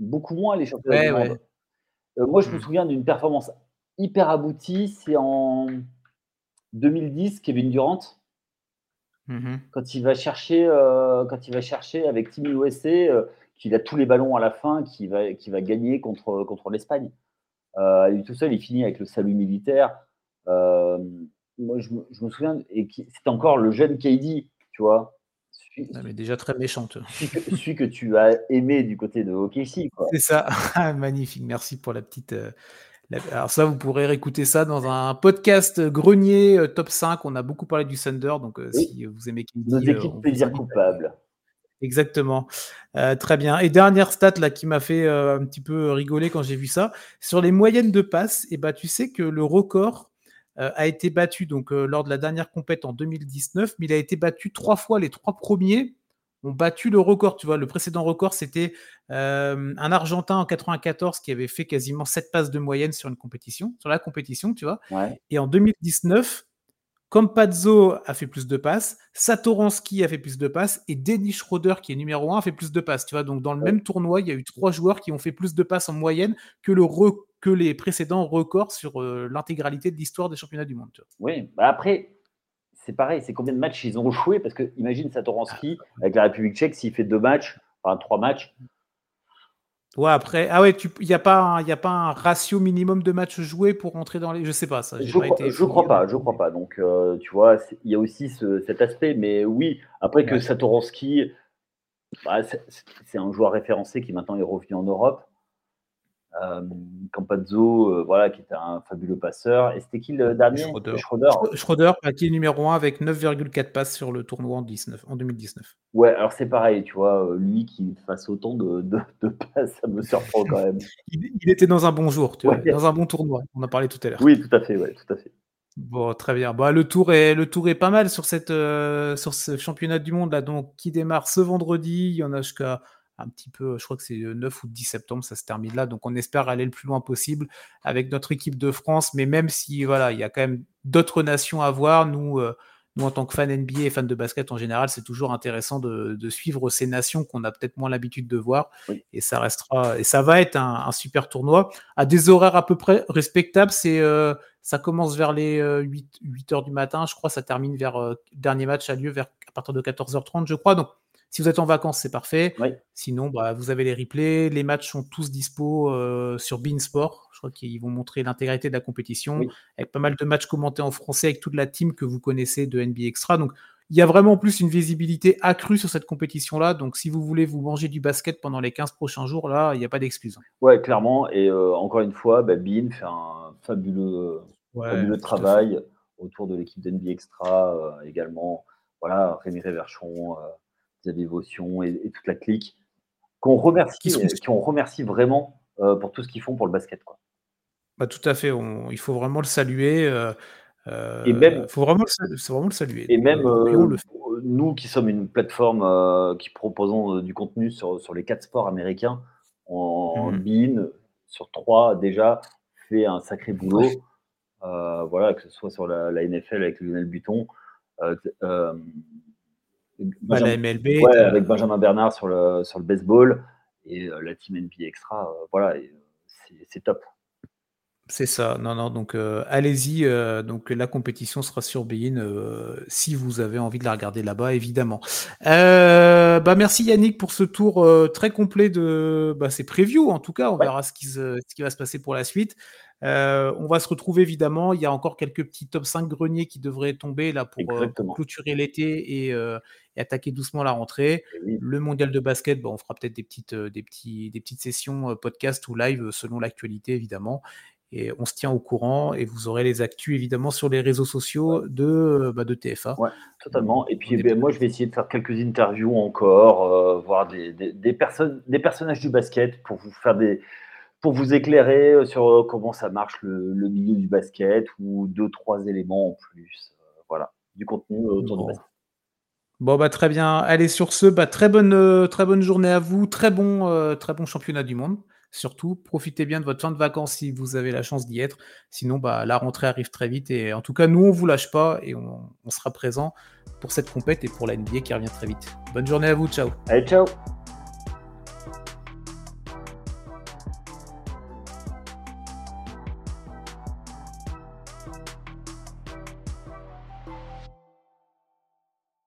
Beaucoup moins les championnats du monde. moi, je me mmh. souviens d'une performance hyper aboutie. C'est en 2010, Kevin Durant. Mmh quand il va chercher, quand il va chercher avec Team USA, qu'il a tous les ballons à la fin, qui va, qui va gagner contre, contre l'Espagne. Euh, tout seul, il finit avec le salut militaire. Euh, moi, je, je, me souviens, et c'est encore le jeune KD, tu vois. Ah, mais déjà très méchante. Celui que, tu as aimé du côté de OKC. C'est ça, magnifique. Merci pour la petite. Euh, alors ça, vous pourrez réécouter ça dans un podcast grenier euh, top 5. On a beaucoup parlé du Thunder, donc si vous aimez Nos équipes plaisir coupable. Exactement. Euh, très bien. Et dernière stat là qui m'a fait euh, un petit peu rigoler quand j'ai vu ça, sur les moyennes de passes, et eh ben, tu sais que le record euh, a été battu donc lors de la dernière compète en 2019, mais il a été battu trois fois. Les trois premiers ont battu le record. Tu vois, le précédent record c'était un Argentin en 94 qui avait fait quasiment 7 passes de moyenne sur une compétition, sur la compétition, tu vois. Et en 2019 Campazzo a fait plus de passes, Satoransky a fait plus de passes et Denis Schroeder, qui est numéro 1, a fait plus de passes. Tu vois, donc dans le même tournoi, il y a eu trois joueurs qui ont fait plus de passes en moyenne que, le que les précédents records sur euh, l'intégralité de l'histoire des championnats du monde. Oui, bah après, c'est pareil, c'est combien de matchs ils ont joué? Parce que imagine Satoransky ah, avec la République tchèque, s'il fait deux matchs, enfin trois matchs, Ouais, après, ah ouais, il n'y a, pas un, a pas un ratio minimum de matchs joués pour rentrer dans les. Je sais pas ça. Je, crois, crois pas, je crois pas. Donc, euh, tu vois, il y a aussi cet aspect. Mais oui, après que Satoransky, bah, c'est un joueur référencé qui maintenant est revenu en Europe. Euh, Campazzo, euh, voilà, qui était un fabuleux passeur. Et c'était qui le dernier? Schroeder. Schroeder, qui est numéro 1 avec 9,4 passes sur le tournoi en, 19, en 2019. Ouais, alors c'est pareil, tu vois, euh, lui qui fasse autant de, de, passes, ça me surprend quand même. il, était dans un bon jour, tu vois, dans un bon tournoi. On a parlé tout à l'heure. Oui, tout à fait, ouais, tout à fait. Bon, très bien. Bon, le, tour est, le tour est pas mal sur, cette, sur ce championnat du monde là, donc, qui démarre ce vendredi? Il y en a jusqu'à un petit peu, je crois que c'est 9 ou 10 septembre, ça se termine là. Donc on espère aller le plus loin possible avec notre équipe de France. Mais même si voilà, il y a quand même d'autres nations à voir, nous, euh, nous en tant que fans NBA et fans de basket en général, c'est toujours intéressant de, suivre ces nations qu'on a peut-être moins l'habitude de voir. Et ça restera, et ça va être un, super tournoi à des horaires à peu près respectables. C'est euh, ça commence vers les 8, euh, 8 heures du matin, je crois. Ça termine vers dernier match a lieu vers à partir de 14h30, je crois. Donc si vous êtes en vacances, c'est parfait. Sinon, bah, vous avez les replays. Les matchs sont tous dispo euh, sur Beansport. Je crois qu'ils vont montrer l'intégralité de la compétition avec pas mal de matchs commentés en français avec toute la team que vous connaissez de NBA Extra. Donc, Il y a vraiment plus une visibilité accrue sur cette compétition-là. Donc, si vous voulez vous manger du basket pendant les 15 prochains jours, là, il n'y a pas d'excuse. Ouais, clairement. Et encore une fois, bah, Bean fait un fabuleux, fabuleux travail autour de l'équipe d'NB Extra également. Voilà, Rémi Réverchon, Xavier Vaution et, et, toute la clique qu'on remercie, qui, on remercie vraiment pour tout ce qu'ils font pour le basket. Quoi. Bah, tout à fait, il faut vraiment le saluer. Euh, et même, faut vraiment le, vraiment le saluer. Et même euh, nous qui sommes une plateforme euh, qui proposons du contenu sur, sur les quatre sports américains, en mmh. sur trois déjà, fait un sacré boulot. voilà, que ce soit sur la, NFL avec Lionel Buton, bah, la MLB, avec Benjamin Bernard sur le, sur le baseball et la team NBA Extra. voilà, c'est top. C'est ça. Non, non. Donc, euh, allez-y. Euh, donc, la compétition sera sur Bein euh, si vous avez envie de la regarder là-bas, évidemment. bah, merci Yannick pour ce tour très complet de. Bah, c'est preview en tout cas. On verra ce qui, ce qui, va se passer pour la suite. On va se retrouver évidemment. Il y a encore quelques petits top 5 greniers qui devraient tomber là pour, clôturer l'été et, attaquer doucement la rentrée. Eh Le mondial de basket, bah, on fera peut-être des petites, des, petits, des petites sessions podcast ou live selon l'actualité évidemment et on se tient au courant et vous aurez les actus évidemment sur les réseaux sociaux de, bah, de TFA. Ouais, totalement. Et puis ben, moi, je vais essayer de faire quelques interviews encore, euh, voir des, des, personnes, des personnages du basket pour vous faire des pour vous éclairer euh, sur euh, comment ça marche le, milieu du basket ou deux trois éléments en plus. voilà, du contenu autour du basket. Bon bah très bien. Allez sur ce, bah, très bonne très bonne journée à vous, très bon très bon championnat du monde. Surtout, profitez bien de votre fin de vacances si vous avez la chance d'y être. Sinon, bah, la rentrée arrive très vite. Et en tout cas, nous, on vous lâche pas et on, sera présent pour cette compète et pour la NBA qui revient très vite. Bonne journée à vous. Ciao. Allez, ciao.